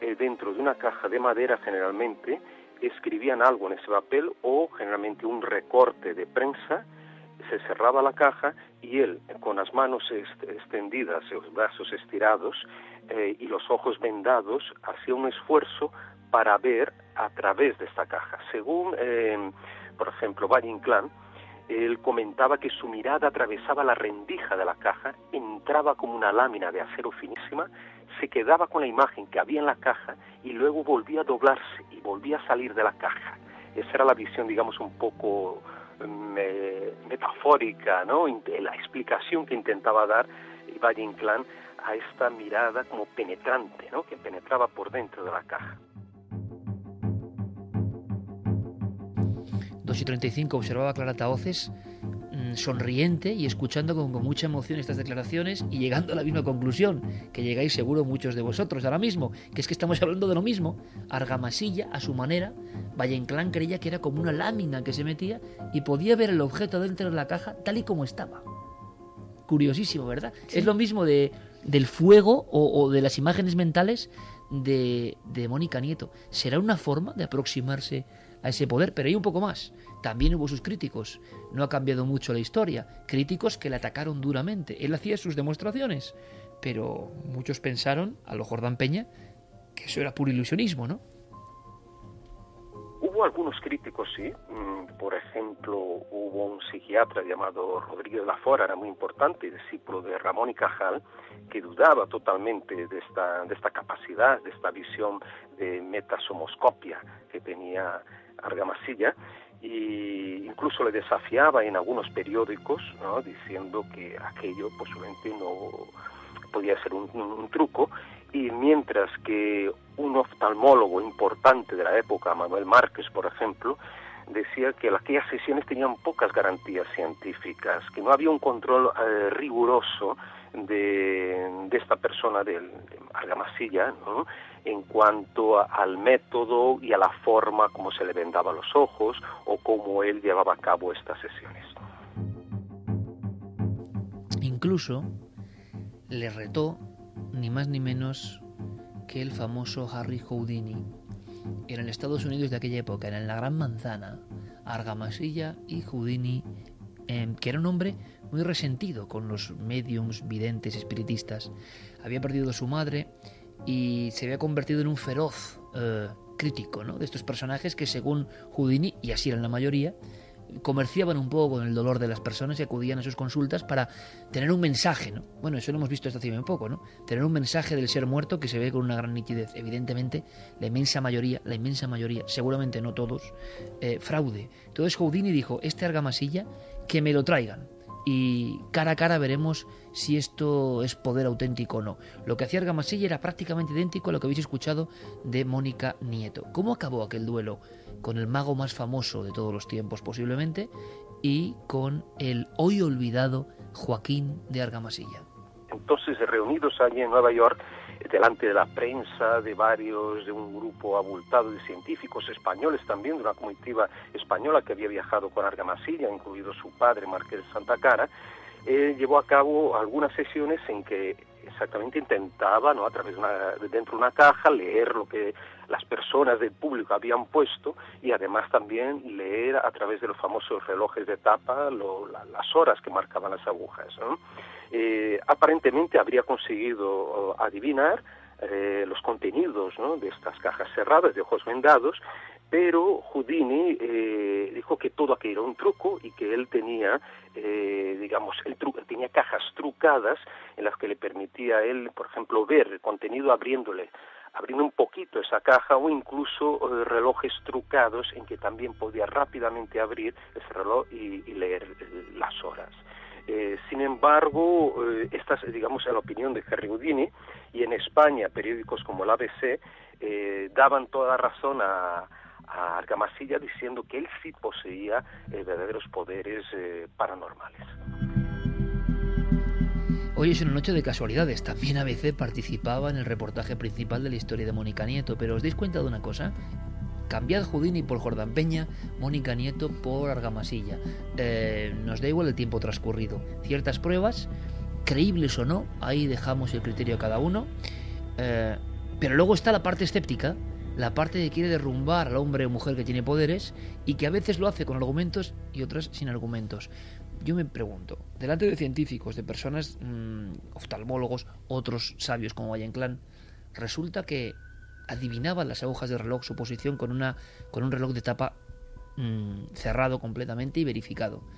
eh, dentro de una caja de madera generalmente, escribían algo en ese papel o generalmente un recorte de prensa, se cerraba la caja y él, con las manos extendidas, los brazos estirados eh, y los ojos vendados, hacía un esfuerzo para ver a través de esta caja. Según, eh, por ejemplo, Valle Inclán, él comentaba que su mirada atravesaba la rendija de la caja, entraba como una lámina de acero finísima, se quedaba con la imagen que había en la caja y luego volvía a doblarse y volvía a salir de la caja. Esa era la visión, digamos, un poco mm, metafórica, ¿no? La explicación que intentaba dar Valle Inclán a esta mirada como penetrante, ¿no? Que penetraba por dentro de la caja. 2 y 35 observaba Clara Taoces sonriente y escuchando con, mucha emoción estas declaraciones y llegando a la misma conclusión, que llegáis seguro muchos de vosotros ahora mismo, que es que estamos hablando de lo mismo. Argamasilla, a su manera, Valle Inclán creía que era como una lámina que se metía y podía ver el objeto dentro de la caja tal y como estaba. Curiosísimo, ¿verdad? Es lo mismo de, del fuego o, o de las imágenes mentales de, de Mónica Nieto. ¿Será una forma de aproximarse a ese poder, pero hay un poco más. También hubo sus críticos. No ha cambiado mucho la historia. Críticos que le atacaron duramente. Él hacía sus demostraciones, pero muchos pensaron, a lo Jordán Peña, que eso era puro ilusionismo, ¿no? Hubo algunos críticos, sí. Mm, por ejemplo, hubo un psiquiatra llamado Rodrigo de la Fora, era muy importante, discípulo de Ramón y Cajal, que dudaba totalmente de esta, de esta capacidad, de esta visión de metasomoscopia que tenía Argamasilla y incluso le desafiaba en algunos periódicos diciendo que aquello posiblemente no podía ser un, truco y mientras que un oftalmólogo importante de la época, Manuel Márquez por ejemplo, decía que aquellas sesiones tenían pocas garantías científicas, que no había un control eh, riguroso de, esta persona de, de Argamasilla, ¿no? En cuanto al método y a la forma como se le vendaba los ojos o cómo él llevaba a cabo estas sesiones. Incluso le retó ni más ni menos que el famoso Harry Houdini en el Estados Unidos de aquella época, en la Gran Manzana, Argamasilla y Houdini, em, que era un hombre muy resentido con los mediums, videntes, espiritistas. Había perdido a su madre y se había convertido en un feroz eh, crítico ¿no? de estos personajes que según Houdini, y así eran la mayoría, comerciaban un poco con el dolor de las personas y acudían a sus consultas para tener un mensaje, ¿no? Bueno, eso lo hemos visto hasta hace muy poco, ¿no? Tener un mensaje del ser muerto que se ve con una gran nitidez. Evidentemente, la inmensa mayoría, la inmensa mayoría, seguramente no todos, eh, fraude. Entonces Houdini dijo, este argamasilla, que me lo traigan y cara a cara veremos si esto es poder auténtico o no. Lo que hacía Argamasilla era prácticamente idéntico a lo que habéis escuchado de Mónica Nieto. ¿Cómo acabó aquel duelo? Con el mago más famoso de todos los tiempos posiblemente y con el hoy olvidado Joaquín de Argamasilla. Entonces, reunidos allí en Nueva York, delante de la prensa, de varios, de un grupo abultado de científicos españoles también, de una comitiva española que había viajado con Argamasilla, incluido su padre, Marqués de Santa Cara, eh, llevó a cabo algunas sesiones en que exactamente intentaba, ¿no? a través de una, dentro de una caja, leer lo que las personas del público habían puesto y además también leer a través de los famosos relojes de tapa las horas que marcaban las agujas. Eh, aparentemente habría conseguido adivinar eh, los contenidos de estas cajas cerradas de ojos vendados, pero Houdini eh, dijo que todo aquello era un truco y que él tenía, digamos, el truco, tenía cajas trucadas en las que le permitía él, por ejemplo, ver el contenido abriéndole abriendo un poquito esa caja o incluso relojes trucados en que también podía rápidamente abrir ese reloj y leer las horas. Eh, sin embargo, eh, esta es, digamos, la opinión de Harry Houdini, y en España periódicos como el ABC eh, daban toda razón a, a Argamasilla diciendo que él sí poseía verdaderos poderes paranormales. Hoy es una noche de casualidades. También ABC participaba en el reportaje principal de la historia de Mónica Nieto. Pero os dais cuenta de una cosa. Cambiad Houdini por Jordán Peña, Mónica Nieto por Argamasilla. Eh, nos da igual el tiempo transcurrido. Ciertas pruebas, creíbles o no, ahí dejamos el criterio a cada uno. Eh, pero luego está la parte escéptica, la parte que quiere derrumbar al hombre o mujer que tiene poderes y que a veces lo hace con argumentos y otras sin argumentos yo me pregunto, delante de científicos, de personas mmm, oftalmólogos, otros sabios como Valle Clan, resulta que adivinaban las agujas del reloj su posición con, una, con un reloj de tapa mmm, cerrado completamente y verificado. <laughs>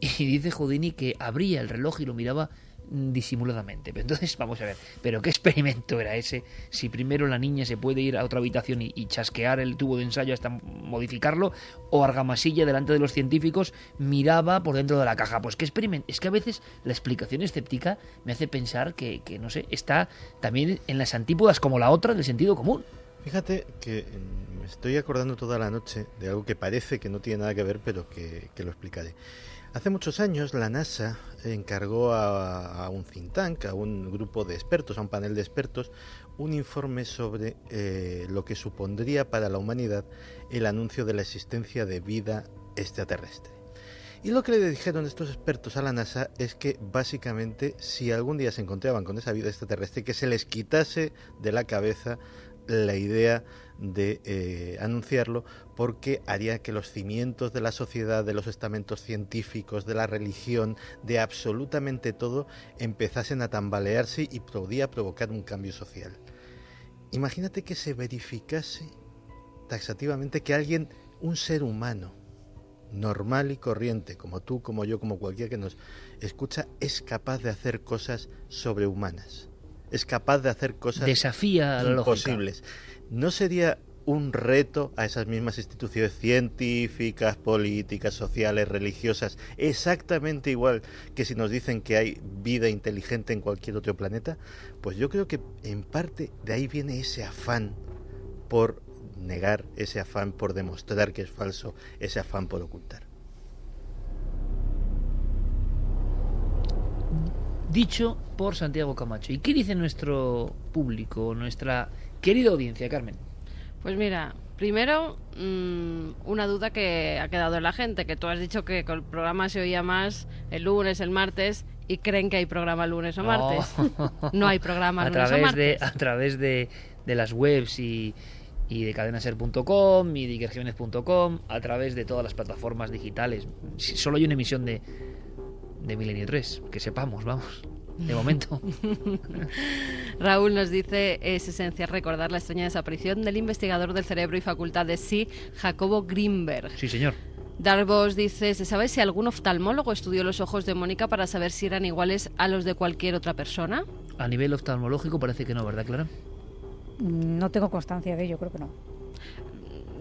Y dice Houdini que abría el reloj y lo miraba disimuladamente. Entonces, vamos a ver, ¿pero qué experimento era ese? Si primero la niña se puede ir a otra habitación y, chasquear el tubo de ensayo hasta modificarlo, o Argamasilla delante de los científicos miraba por dentro de la caja. Pues qué experimento. Es que a veces la explicación escéptica me hace pensar que, no sé, está también en las antípodas como la otra del sentido común. Fíjate que me estoy acordando toda la noche de algo que parece que no tiene nada que ver, pero que lo explicaré. Hace muchos años la NASA encargó a, un think tank, a un grupo de expertos, a un panel de expertos, un informe sobre eh, lo que supondría para la humanidad el anuncio de la existencia de vida extraterrestre. Y lo que le dijeron estos expertos a la NASA es que básicamente si algún día se encontraban con esa vida extraterrestre, que se les quitase de la cabeza la idea de eh, anunciarlo porque haría que los cimientos de la sociedad, de los estamentos científicos, de la religión, de absolutamente todo, empezasen a tambalearse y podía provocar un cambio social. Imagínate que se verificase taxativamente que alguien, un ser humano, normal y corriente, como tú, como yo, como cualquiera que nos escucha, es capaz de hacer cosas sobrehumanas. Es capaz de hacer cosas Desafía imposibles. ¿No sería un reto a esas mismas instituciones científicas, políticas, sociales, religiosas, exactamente igual que si nos dicen que hay vida inteligente en cualquier otro planeta? Pues yo creo que en parte de ahí viene ese afán por negar, ese afán por demostrar que es falso, ese afán por ocultar. Dicho por Santiago Camacho. ¿Y qué dice nuestro público, nuestra querida audiencia, Carmen? Pues mira, primero mmm, una duda que ha quedado en la gente, que tú has dicho que el programa se oía más el lunes, el martes, y creen que hay programa lunes o martes. No, no hay programa <laughs> a lunes través o martes. De, a través de, de las webs y, y de cadenaser.com y de a través de todas las plataformas digitales. Solo hay una emisión de, de Milenio 3, que sepamos, vamos. De <laughs> momento. <laughs> Raúl nos dice, es esencial recordar la extraña desaparición del investigador del cerebro y facultad de sí, Jacobo Greenberg. Sí, señor. Darvos dice, ¿se sabe si algún oftalmólogo estudió los ojos de Mónica para saber si eran iguales a los de cualquier otra persona? A nivel oftalmológico parece que no, ¿verdad, Clara? No tengo constancia de ello, creo que no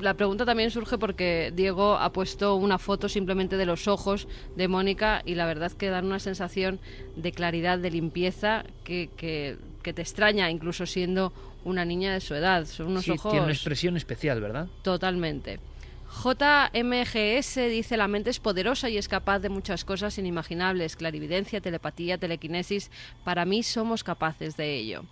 la pregunta también surge porque Diego ha puesto una foto simplemente de los ojos de Mónica y la verdad que dan una sensación de claridad, de limpieza que, que, que te extraña, incluso siendo una niña de su edad. Son unos sí, ojos. Tiene una expresión especial, ¿verdad? Totalmente. JMGS dice la mente es poderosa y es capaz de muchas cosas inimaginables, clarividencia, telepatía, telequinesis. Para mí somos capaces de ello.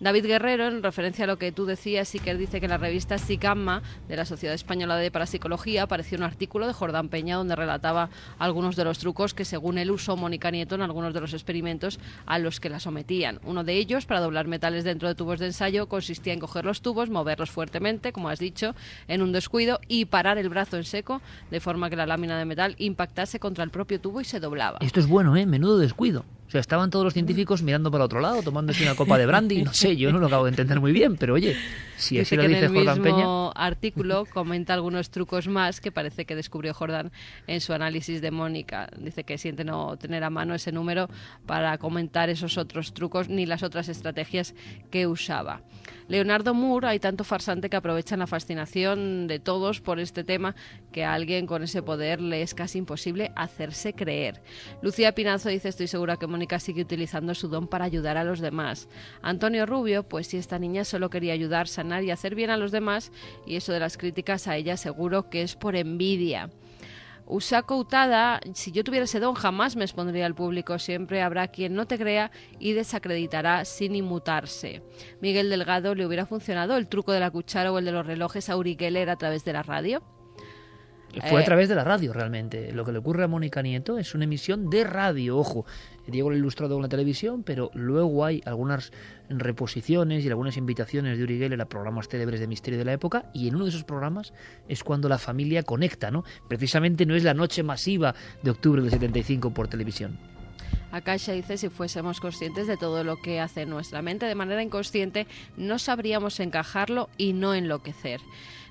David Guerrero, en referencia a lo que tú decías, sí que dice que en la revista SICAMMA de la Sociedad Española de Parapsicología apareció un artículo de Jordán Peña donde relataba algunos de los trucos que según él usó Mónica Nieto en algunos de los experimentos a los que la sometían. Uno de ellos, para doblar metales dentro de tubos de ensayo, consistía en coger los tubos, moverlos fuertemente, como has dicho, en un descuido y parar el brazo en seco de forma que la lámina de metal impactase contra el propio tubo y se doblaba. Esto es bueno, ¿eh? Menudo descuido. O sea, estaban todos los científicos mirando para otro lado, tomándose una copa de brandy, no sé, yo no lo acabo de entender muy bien, pero oye, si así dice lo que dice en el Jordan mismo Peña... artículo comenta algunos trucos más que parece que descubrió Jordan en su análisis de Mónica. Dice que siente no tener a mano ese número para comentar esos otros trucos ni las otras estrategias que usaba. Leonardo Moore, hay tanto farsante que aprovechan la fascinación de todos por este tema que a alguien con ese poder le es casi imposible hacerse creer. Lucía Pinazo dice, estoy segura que Mónica sigue utilizando su don para ayudar a los demás. Antonio Rubio, pues si esta niña solo quería ayudar, y hacer bien a los demás, y eso de las críticas a ella seguro que es por envidia. Usako Utada, si yo tuviera ese don jamás me expondría al público, siempre habrá quien no te crea y desacreditará sin inmutarse. Miguel Delgado le hubiera funcionado el truco de la cuchara o el de los relojes a Uri Geller a través de la radio. Fue a Eh, través de la radio realmente. Lo que le ocurre a Mónica Nieto es una emisión de radio, ojo. Diego lo ha ilustrado en la televisión, pero luego hay algunas reposiciones y algunas invitaciones de Uri Geller a programas célebres de misterio de la época y en uno de esos programas es cuando la familia conecta, ¿no? Precisamente no es la noche masiva de octubre del 75 por televisión. Akasha dice, si fuésemos conscientes de todo lo que hace nuestra mente de manera inconsciente, no sabríamos encajarlo y no enloquecer.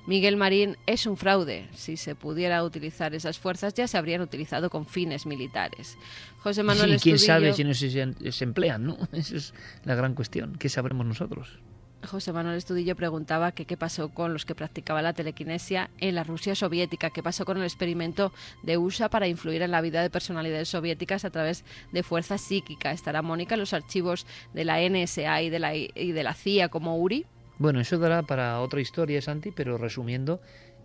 Miguel Marín es un fraude. Si se pudiera utilizar esas fuerzas, ya se habrían utilizado con fines militares. José Manuel y quién Estudillo- sabe si no se, se- se emplean, ¿no? <laughs> Esa es la gran cuestión. ¿Qué sabremos nosotros? José Manuel Estudillo preguntaba que qué pasó con los que practicaban la telequinesia en la Rusia soviética, qué pasó con el experimento de USA para influir en la vida de personalidades soviéticas a través de fuerza psíquica. ¿Estará Mónica en los archivos de la NSA y de la, y de la CIA como Uri? Bueno, eso dará para otra historia, Santi, pero resumiendo,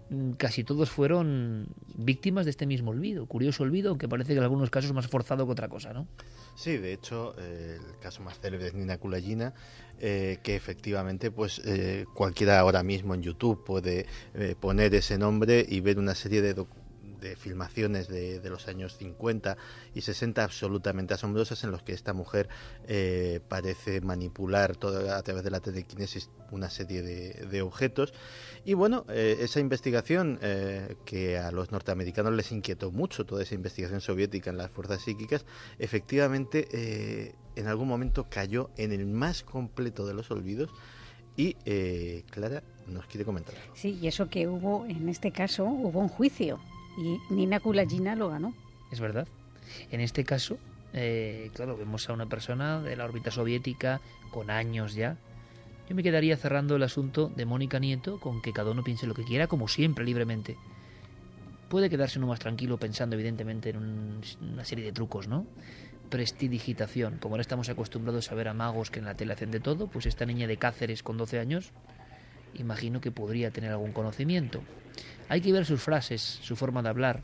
mm, casi todos fueron víctimas de este mismo olvido. Curioso olvido, aunque parece que en algunos casos más forzado que otra cosa, ¿no? Sí, de hecho, eh, el caso más célebre es Nina Kulagina, eh, que efectivamente, pues eh, cualquiera ahora mismo en YouTube puede eh, poner ese nombre y ver una serie de, doc- de filmaciones de, de los años 50 y 60 absolutamente asombrosas en los que esta mujer eh, parece manipular todo a través de la telequinesis una serie de, de objetos. Y bueno, eh, esa investigación eh, que a los norteamericanos les inquietó mucho, toda esa investigación soviética en las fuerzas psíquicas, efectivamente en algún momento cayó en el más completo de los olvidos. Y Clara nos quiere comentar. Sí, y eso que hubo, en este caso, hubo un juicio y Nina Kulagina lo ganó. Es verdad. En este caso, eh, claro, vemos a una persona de la órbita soviética con años ya. Yo me quedaría cerrando el asunto de Mónica Nieto con que cada uno piense lo que quiera, como siempre, libremente. Puede quedarse uno más tranquilo pensando, evidentemente, en un- una serie de trucos, ¿no? Prestidigitación. Como ahora estamos acostumbrados a ver a magos que en la tele hacen de todo, pues esta niña de Cáceres con 12 años, imagino que podría tener algún conocimiento. Hay que ver sus frases, su forma de hablar,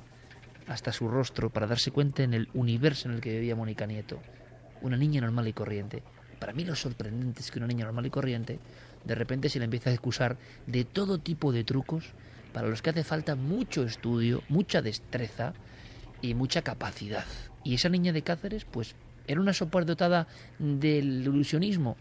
hasta su rostro para darse cuenta en el universo en el que vivía Mónica Nieto. Una niña normal y corriente. Para mí lo sorprendente es que una niña normal y corriente de repente se le empieza a excusar de todo tipo de trucos para los que hace falta mucho estudio, mucha destreza y mucha capacidad. Y esa niña de Cáceres, pues, era una dotada del ilusionismo.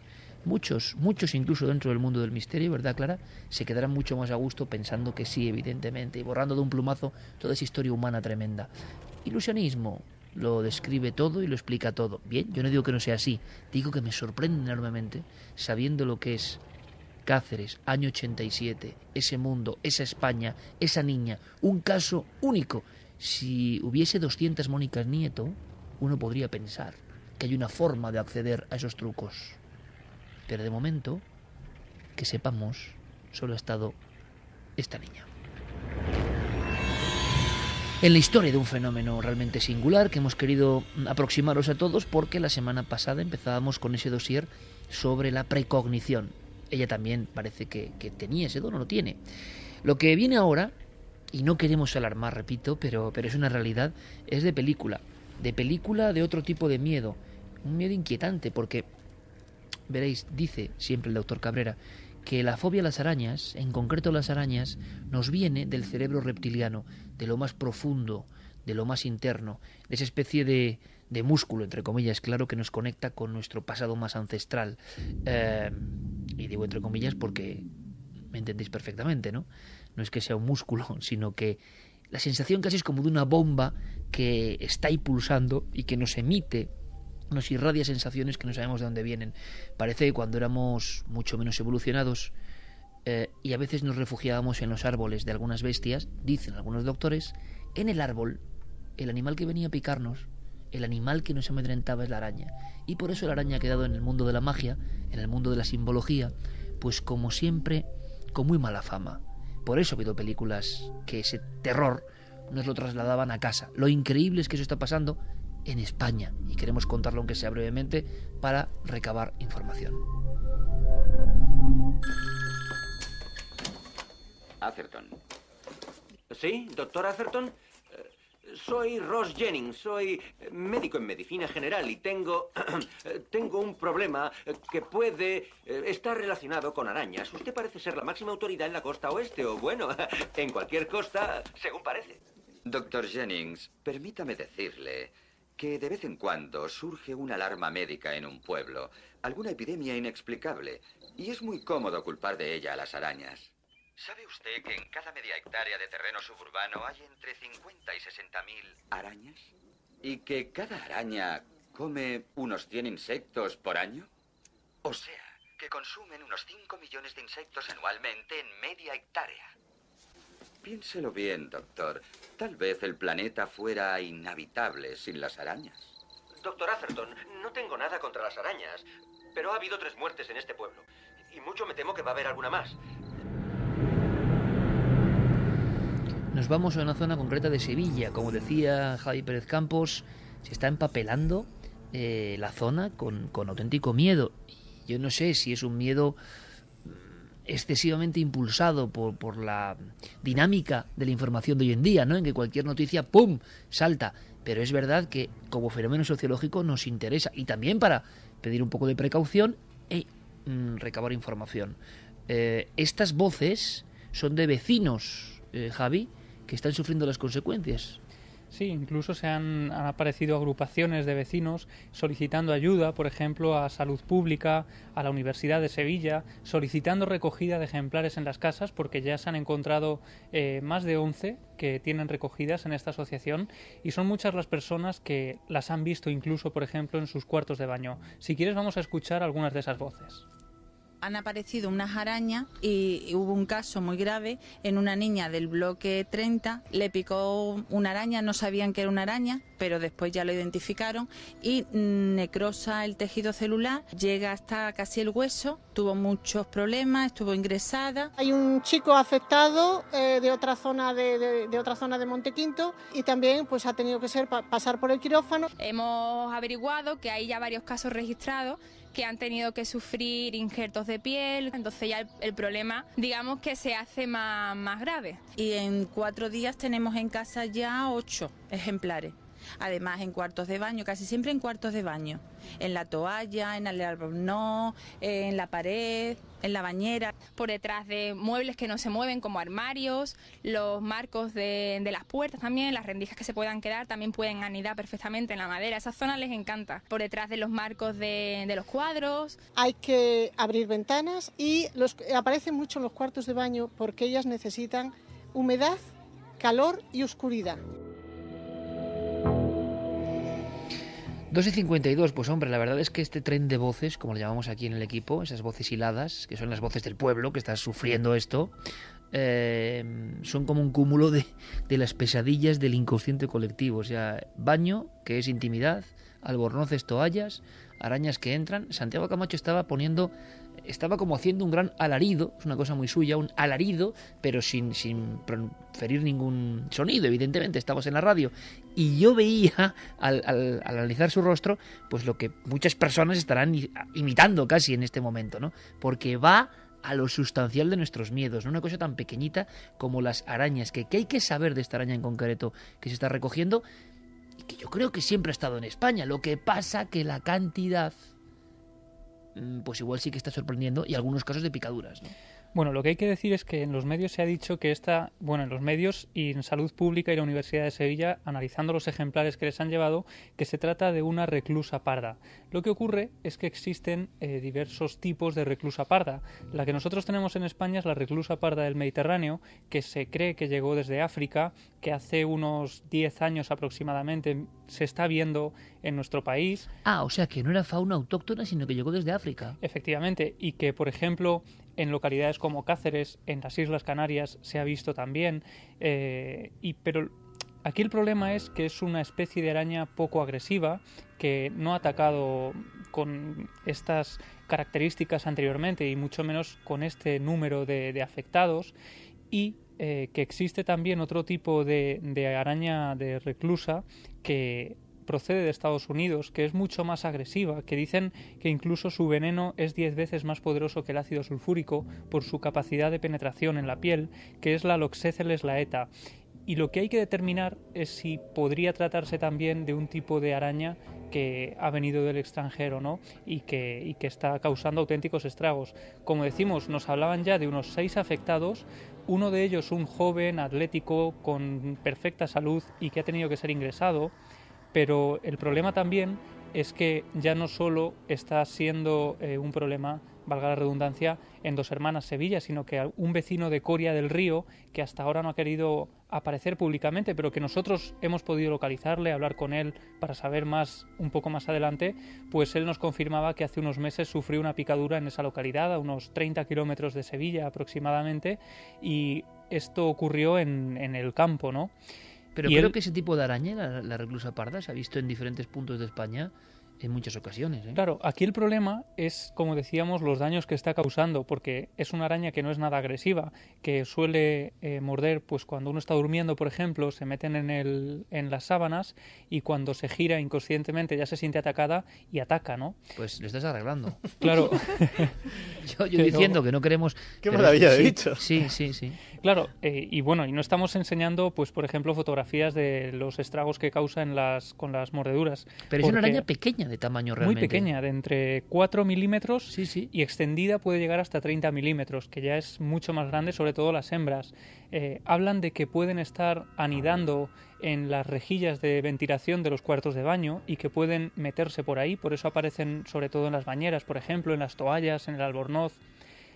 Muchos, muchos incluso dentro del mundo del misterio, ¿verdad, Clara? Se quedarán mucho más a gusto pensando que sí, evidentemente, y borrando de un plumazo toda esa historia humana tremenda. Ilusionismo lo describe todo y lo explica todo. Bien, yo no digo que no sea así, digo que me sorprende enormemente sabiendo lo que es Cáceres, año 87, ese mundo, esa España, esa niña, un caso único. Si hubiese 200 Mónicas Nieto, uno podría pensar que hay una forma de acceder a esos trucos. Pero de momento, que sepamos, solo ha estado esta niña. En la historia de un fenómeno realmente singular que hemos querido aproximaros a todos porque la semana pasada empezábamos con ese dossier sobre la precognición. Ella también parece que, que tenía ese don o lo tiene. Lo que viene ahora, y no queremos alarmar, repito, pero, pero es una realidad, es de película. De película de otro tipo de miedo. Un miedo inquietante porque veréis, dice siempre el doctor Cabrera, que la fobia a las arañas, en concreto las arañas, nos viene del cerebro reptiliano, de lo más profundo, de lo más interno, de esa especie de, de músculo, entre comillas, claro, que nos conecta con nuestro pasado más ancestral. Eh, y digo entre comillas porque me entendéis perfectamente, ¿no? No es que sea un músculo, <laughs> sino que la sensación casi es como de una bomba que está ahí pulsando y que nos emite nos irradia sensaciones que no sabemos de dónde vienen. Parece que cuando éramos mucho menos evolucionados eh, y a veces nos refugiábamos en los árboles de algunas bestias, dicen algunos doctores, en el árbol, el animal que venía a picarnos, el animal que nos amedrentaba es la araña. Y por eso la araña ha quedado en el mundo de la magia, en el mundo de la simbología, pues como siempre, con muy mala fama. Por eso ha habido películas que ese terror nos lo trasladaban a casa. Lo increíble es que eso está pasando en España y queremos contarlo aunque sea brevemente para recabar información. Atherton. ¿Sí, doctor Atherton? Eh, soy Ross Jennings, soy médico en medicina general y tengo <clears throat> tengo un problema que puede eh, estar relacionado con arañas. Usted parece ser la máxima autoridad en la costa oeste o bueno, <laughs> en cualquier costa, según parece. Doctor Jennings, permítame decirle que de vez en cuando surge una alarma médica en un pueblo, alguna epidemia inexplicable, y es muy cómodo culpar de ella a las arañas. ¿Sabe usted que en cada media hectárea de terreno suburbano hay entre 50 y 60 mil arañas? ¿Y que cada araña come unos 100 insectos por año? O sea, que consumen unos 5 millones de insectos anualmente en media hectárea. Piénselo bien, doctor. Tal vez el planeta fuera inhabitable sin las arañas. Doctor Atherton, no tengo nada contra las arañas, pero ha habido tres muertes en este pueblo. Y mucho me temo que va a haber alguna más. Nos vamos a una zona concreta de Sevilla. Como decía Javi Pérez Campos, se está empapelando eh, la zona con, con auténtico miedo. Yo no sé si es un miedo excesivamente impulsado por, por, la dinámica de la información de hoy en día, ¿no? En que cualquier noticia, ¡pum!, salta. Pero es verdad que como fenómeno sociológico nos interesa y también para pedir un poco de precaución y mm, recabar información. Eh, estas voces son de vecinos, eh, Javi, que están sufriendo las consecuencias. Sí, incluso se han, han, aparecido agrupaciones de vecinos solicitando ayuda, por ejemplo, a Salud Pública, a la Universidad de Sevilla, solicitando recogida de ejemplares en las casas, porque ya se han encontrado eh, más de 11 que tienen recogidas en esta asociación y son muchas las personas que las han visto incluso, por ejemplo, en sus cuartos de baño. Si quieres, vamos a escuchar algunas de esas voces han aparecido unas arañas y hubo un caso muy grave en una niña del bloque 30, le picó una araña, no sabían que era una araña, pero después ya lo identificaron y necrosa el tejido celular, llega hasta casi el hueso, tuvo muchos problemas, estuvo ingresada. Hay un chico afectado eh, de otra zona de, de, de, otra zona de Montequinto y también pues ha tenido que ser pa pasar por el quirófano. Hemos averiguado que hay ya varios casos registrados que han tenido que sufrir injertos de piel, entonces ya el, problema digamos que se hace más, más grave. Y en cuatro días tenemos en casa ya ocho ejemplares. Además, en cuartos de baño, casi siempre en cuartos de baño. En la toalla, en el albornoz, en la pared, en la bañera. Por detrás de muebles que no se mueven, como armarios, los marcos de, de, las puertas también, las rendijas que se puedan quedar, también pueden anidar perfectamente en la madera. Esa zona les encanta. Por detrás de los marcos de, de los cuadros. Hay que abrir ventanas y los, aparecen mucho en los cuartos de baño porque ellas necesitan humedad, calor y oscuridad. 2 y 52, pues hombre, la verdad es que este tren de voces, como lo llamamos aquí en el equipo, esas voces hiladas, que son las voces del pueblo que está sufriendo esto, eh, son como un cúmulo de, de, las pesadillas del inconsciente colectivo. O sea, baño, que es intimidad, albornoces, toallas, arañas que entran. Santiago Camacho estaba poniendo, estaba como haciendo un gran alarido, es una cosa muy suya, un alarido, pero sin, sin proferir ningún sonido, evidentemente, estamos en la radio. Y yo veía, al, al, al, analizar su rostro, pues lo que muchas personas estarán imitando casi en este momento, ¿no? Porque va a lo sustancial de nuestros miedos, ¿no? una cosa tan pequeñita como las arañas, que ¿qué hay que saber de esta araña en concreto que se está recogiendo? Y que yo creo que siempre ha estado en España. Lo que pasa que la cantidad, pues igual sí que está sorprendiendo y algunos casos de picaduras, ¿no? Bueno, lo que hay que decir es que en los medios se ha dicho que esta, bueno, en los medios y en Salud Pública y la Universidad de Sevilla, analizando los ejemplares que les han llevado, que se trata de una reclusa parda. Lo que ocurre es que existen eh, diversos tipos de reclusa parda. La que nosotros tenemos en España es la reclusa parda del Mediterráneo, que se cree que llegó desde África, que hace unos 10 años aproximadamente se está viendo en nuestro país. Ah, o sea que no era fauna autóctona, sino que llegó desde África. Efectivamente, y que, por ejemplo, en localidades como Cáceres, en las Islas Canarias, se ha visto también. Eh, y, pero aquí el problema es que es una especie de araña poco agresiva, que no ha atacado con estas características anteriormente y mucho menos con este número de, de afectados. Y eh, que existe también otro tipo de, araña de reclusa que procede de Estados Unidos, que es mucho más agresiva, que dicen que incluso su veneno es 10 veces más poderoso que el ácido sulfúrico por su capacidad de penetración en la piel, que es la Loxéceles laeta. y lo que hay que determinar es si podría tratarse también de un tipo de araña que ha venido del extranjero ¿no? y, que, y que está causando auténticos estragos. Como decimos, nos hablaban ya de unos seis afectados, uno de ellos un joven atlético con perfecta salud y que ha tenido que ser ingresado, pero el problema también es que ya no solo está siendo eh, un problema, valga la redundancia, en Dos Hermanas Sevilla, sino que un vecino de Coria del Río, que hasta ahora no ha querido aparecer públicamente, pero que nosotros hemos podido localizarle, hablar con él para saber más un poco más adelante, pues él nos confirmaba que hace unos meses sufrió una picadura en esa localidad, a unos 30 kilómetros de Sevilla aproximadamente, y esto ocurrió en, en el campo, ¿no? Pero creo que ese tipo de araña, la, reclusa parda, se ha visto en diferentes puntos de España en muchas ocasiones. ¿eh? Claro, aquí el problema es, como decíamos, los daños que está causando, porque es una araña que no es nada agresiva, que suele eh, morder, pues cuando uno está durmiendo, por ejemplo, se meten en, el, en las sábanas y cuando se gira inconscientemente ya se siente atacada y ataca, ¿no? Pues le estás arreglando. Claro. <laughs> yo, diciendo que no queremos... Qué maravilla sí, dicho. Sí, sí, sí. Claro, eh, y bueno, y no estamos enseñando, pues por ejemplo, fotografías de los estragos que causa en las, con las mordeduras. Pero es una araña pequeña de tamaño realmente. Muy pequeña, de entre 4 milímetros sí, sí. y extendida puede llegar hasta 30 milímetros, que ya es mucho más grande, sobre todo las hembras. Eh, hablan de que pueden estar anidando en las rejillas de ventilación de los cuartos de baño y que pueden meterse por ahí, por eso aparecen sobre todo en las bañeras, por ejemplo, en las toallas, en el albornoz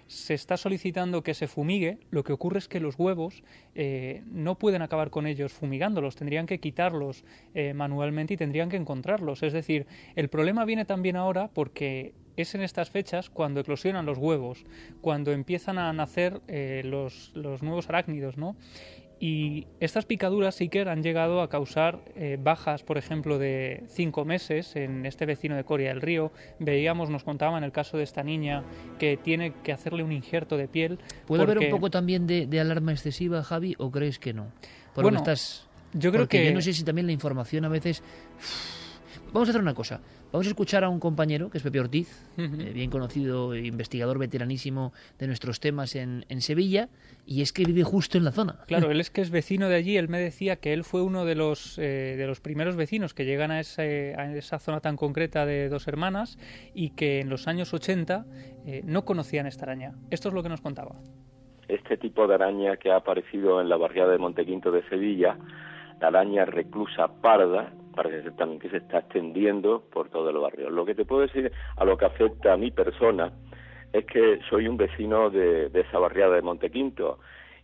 se está solicitando que se fumigue, lo que ocurre es que los huevos eh, no pueden acabar con ellos fumigándolos, tendrían que quitarlos eh, manualmente y tendrían que encontrarlos. Es decir, el problema viene también ahora porque es en estas fechas cuando eclosionan los huevos, cuando empiezan a nacer eh, los, los, nuevos arácnidos, ¿no? Y estas picaduras sí que han llegado a causar eh, bajas, por ejemplo, de cinco meses en este vecino de Coria del Río. Veíamos, nos contaban el caso de esta niña que tiene que hacerle un injerto de piel. ¿Puede haber un poco también de, alarma excesiva, Javi, o crees que no? bueno, estás... yo creo que... Yo no sé si también la información a veces... Vamos a hacer una cosa. Vamos a escuchar a un compañero, que es Pepe Ortiz, eh, bien conocido investigador veteranísimo de nuestros temas en, Sevilla, y es que vive justo en la zona. Claro, <laughs> él es que es vecino de allí, él me decía que él fue uno de los, eh, de los primeros vecinos que llegan a, ese, a, esa zona tan concreta de Dos Hermanas y que en los años 80 eh, no conocían esta araña. Esto es lo que nos contaba. Este tipo de araña que ha aparecido en la barriada de Montequinto de Sevilla, la araña reclusa parda, parece ser también que se está extendiendo por todo el barrio. Lo que te puedo decir a lo que afecta a mi persona es que soy un vecino de, esa barriada de Montequinto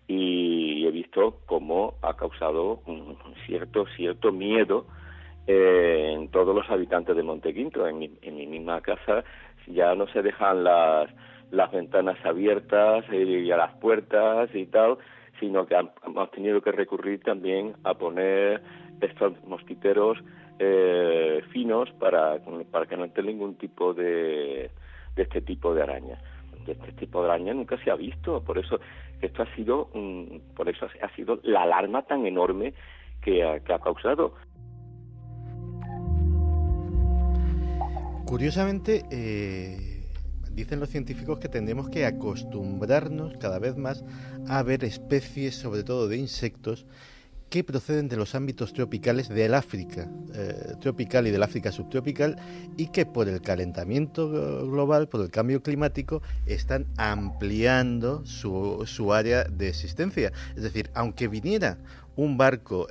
y he visto cómo ha causado un cierto cierto miedo eh, en todos los habitantes de Montequinto. En mi, en mi misma casa ya no se dejan las, las ventanas abiertas y a las puertas y tal, sino que hemos tenido que recurrir también a poner estos mosquiteros eh, finos para, para que no entren ningún tipo de, de este tipo de araña. Este tipo de araña nunca se ha visto, por eso esto ha sido, por eso ha sido la alarma tan enorme que ha, que ha causado. Curiosamente, eh, dicen los científicos que tendremos que acostumbrarnos cada vez más a ver especies, sobre todo de insectos, que proceden de los ámbitos tropicales del África eh, tropical y del África subtropical y que por el calentamiento global, por el cambio climático, están ampliando su, área de existencia. Es decir, aunque viniera un barco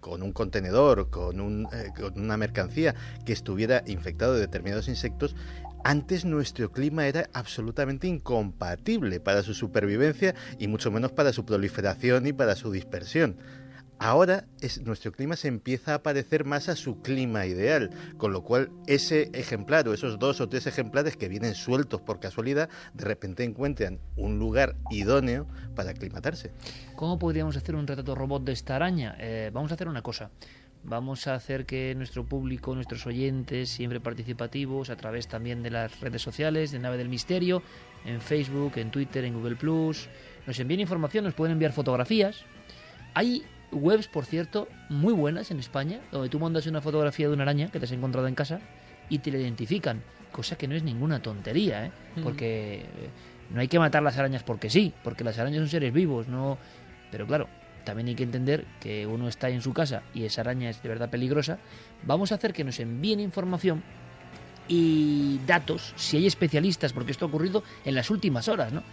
con un contenedor, con, un, eh, con una mercancía que estuviera infectado de determinados insectos, antes nuestro clima era absolutamente incompatible para su supervivencia y mucho menos para su proliferación y para su dispersión. Ahora es, nuestro clima se empieza a parecer más a su clima ideal, con lo cual ese ejemplar o esos dos o tres ejemplares que vienen sueltos por casualidad, de repente encuentran un lugar idóneo para aclimatarse. ¿Cómo podríamos hacer un retrato robot de esta araña? Eh, vamos a hacer una cosa. Vamos a hacer que nuestro público, nuestros oyentes, siempre participativos, a través también de las redes sociales, de Nave del Misterio, en Facebook, en Twitter, en Google Plus, nos envíen información, nos pueden enviar fotografías. Hay webs, por cierto, muy buenas en España, donde tú mandas una fotografía de una araña que te has encontrado en casa y te la identifican, cosa que no es ninguna tontería, ¿eh? porque eh, no hay que matar las arañas porque sí, porque las arañas son seres vivos, no. Pero claro, también hay que entender que uno está en su casa y esa araña es de verdad peligrosa, vamos a hacer que nos envíen información y datos, si hay especialistas, porque esto ha ocurrido en las últimas horas, ¿no?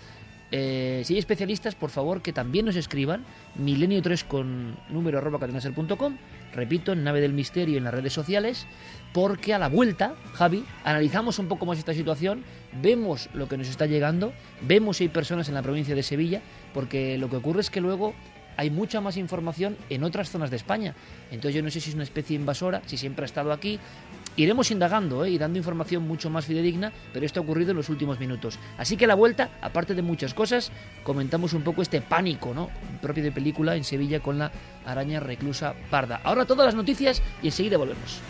Eh, si hay especialistas, por favor, que también nos escriban milenio3 con número arroba cadenaser.com, repito, en Nave del Misterio en las redes sociales, porque a la vuelta, Javi, analizamos un poco más esta situación, vemos lo que nos está llegando, vemos si hay personas en la provincia de Sevilla, porque lo que ocurre es que luego hay mucha más información en otras zonas de España. Entonces yo no sé si es una especie invasora, si siempre ha estado aquí. Iremos indagando ¿eh? y dando información mucho más fidedigna, pero esto ha ocurrido en los últimos minutos. Así que a la vuelta, aparte de muchas cosas, comentamos un poco este pánico ¿no? propio de película en Sevilla con la araña reclusa parda. Ahora todas las noticias y enseguida volvemos.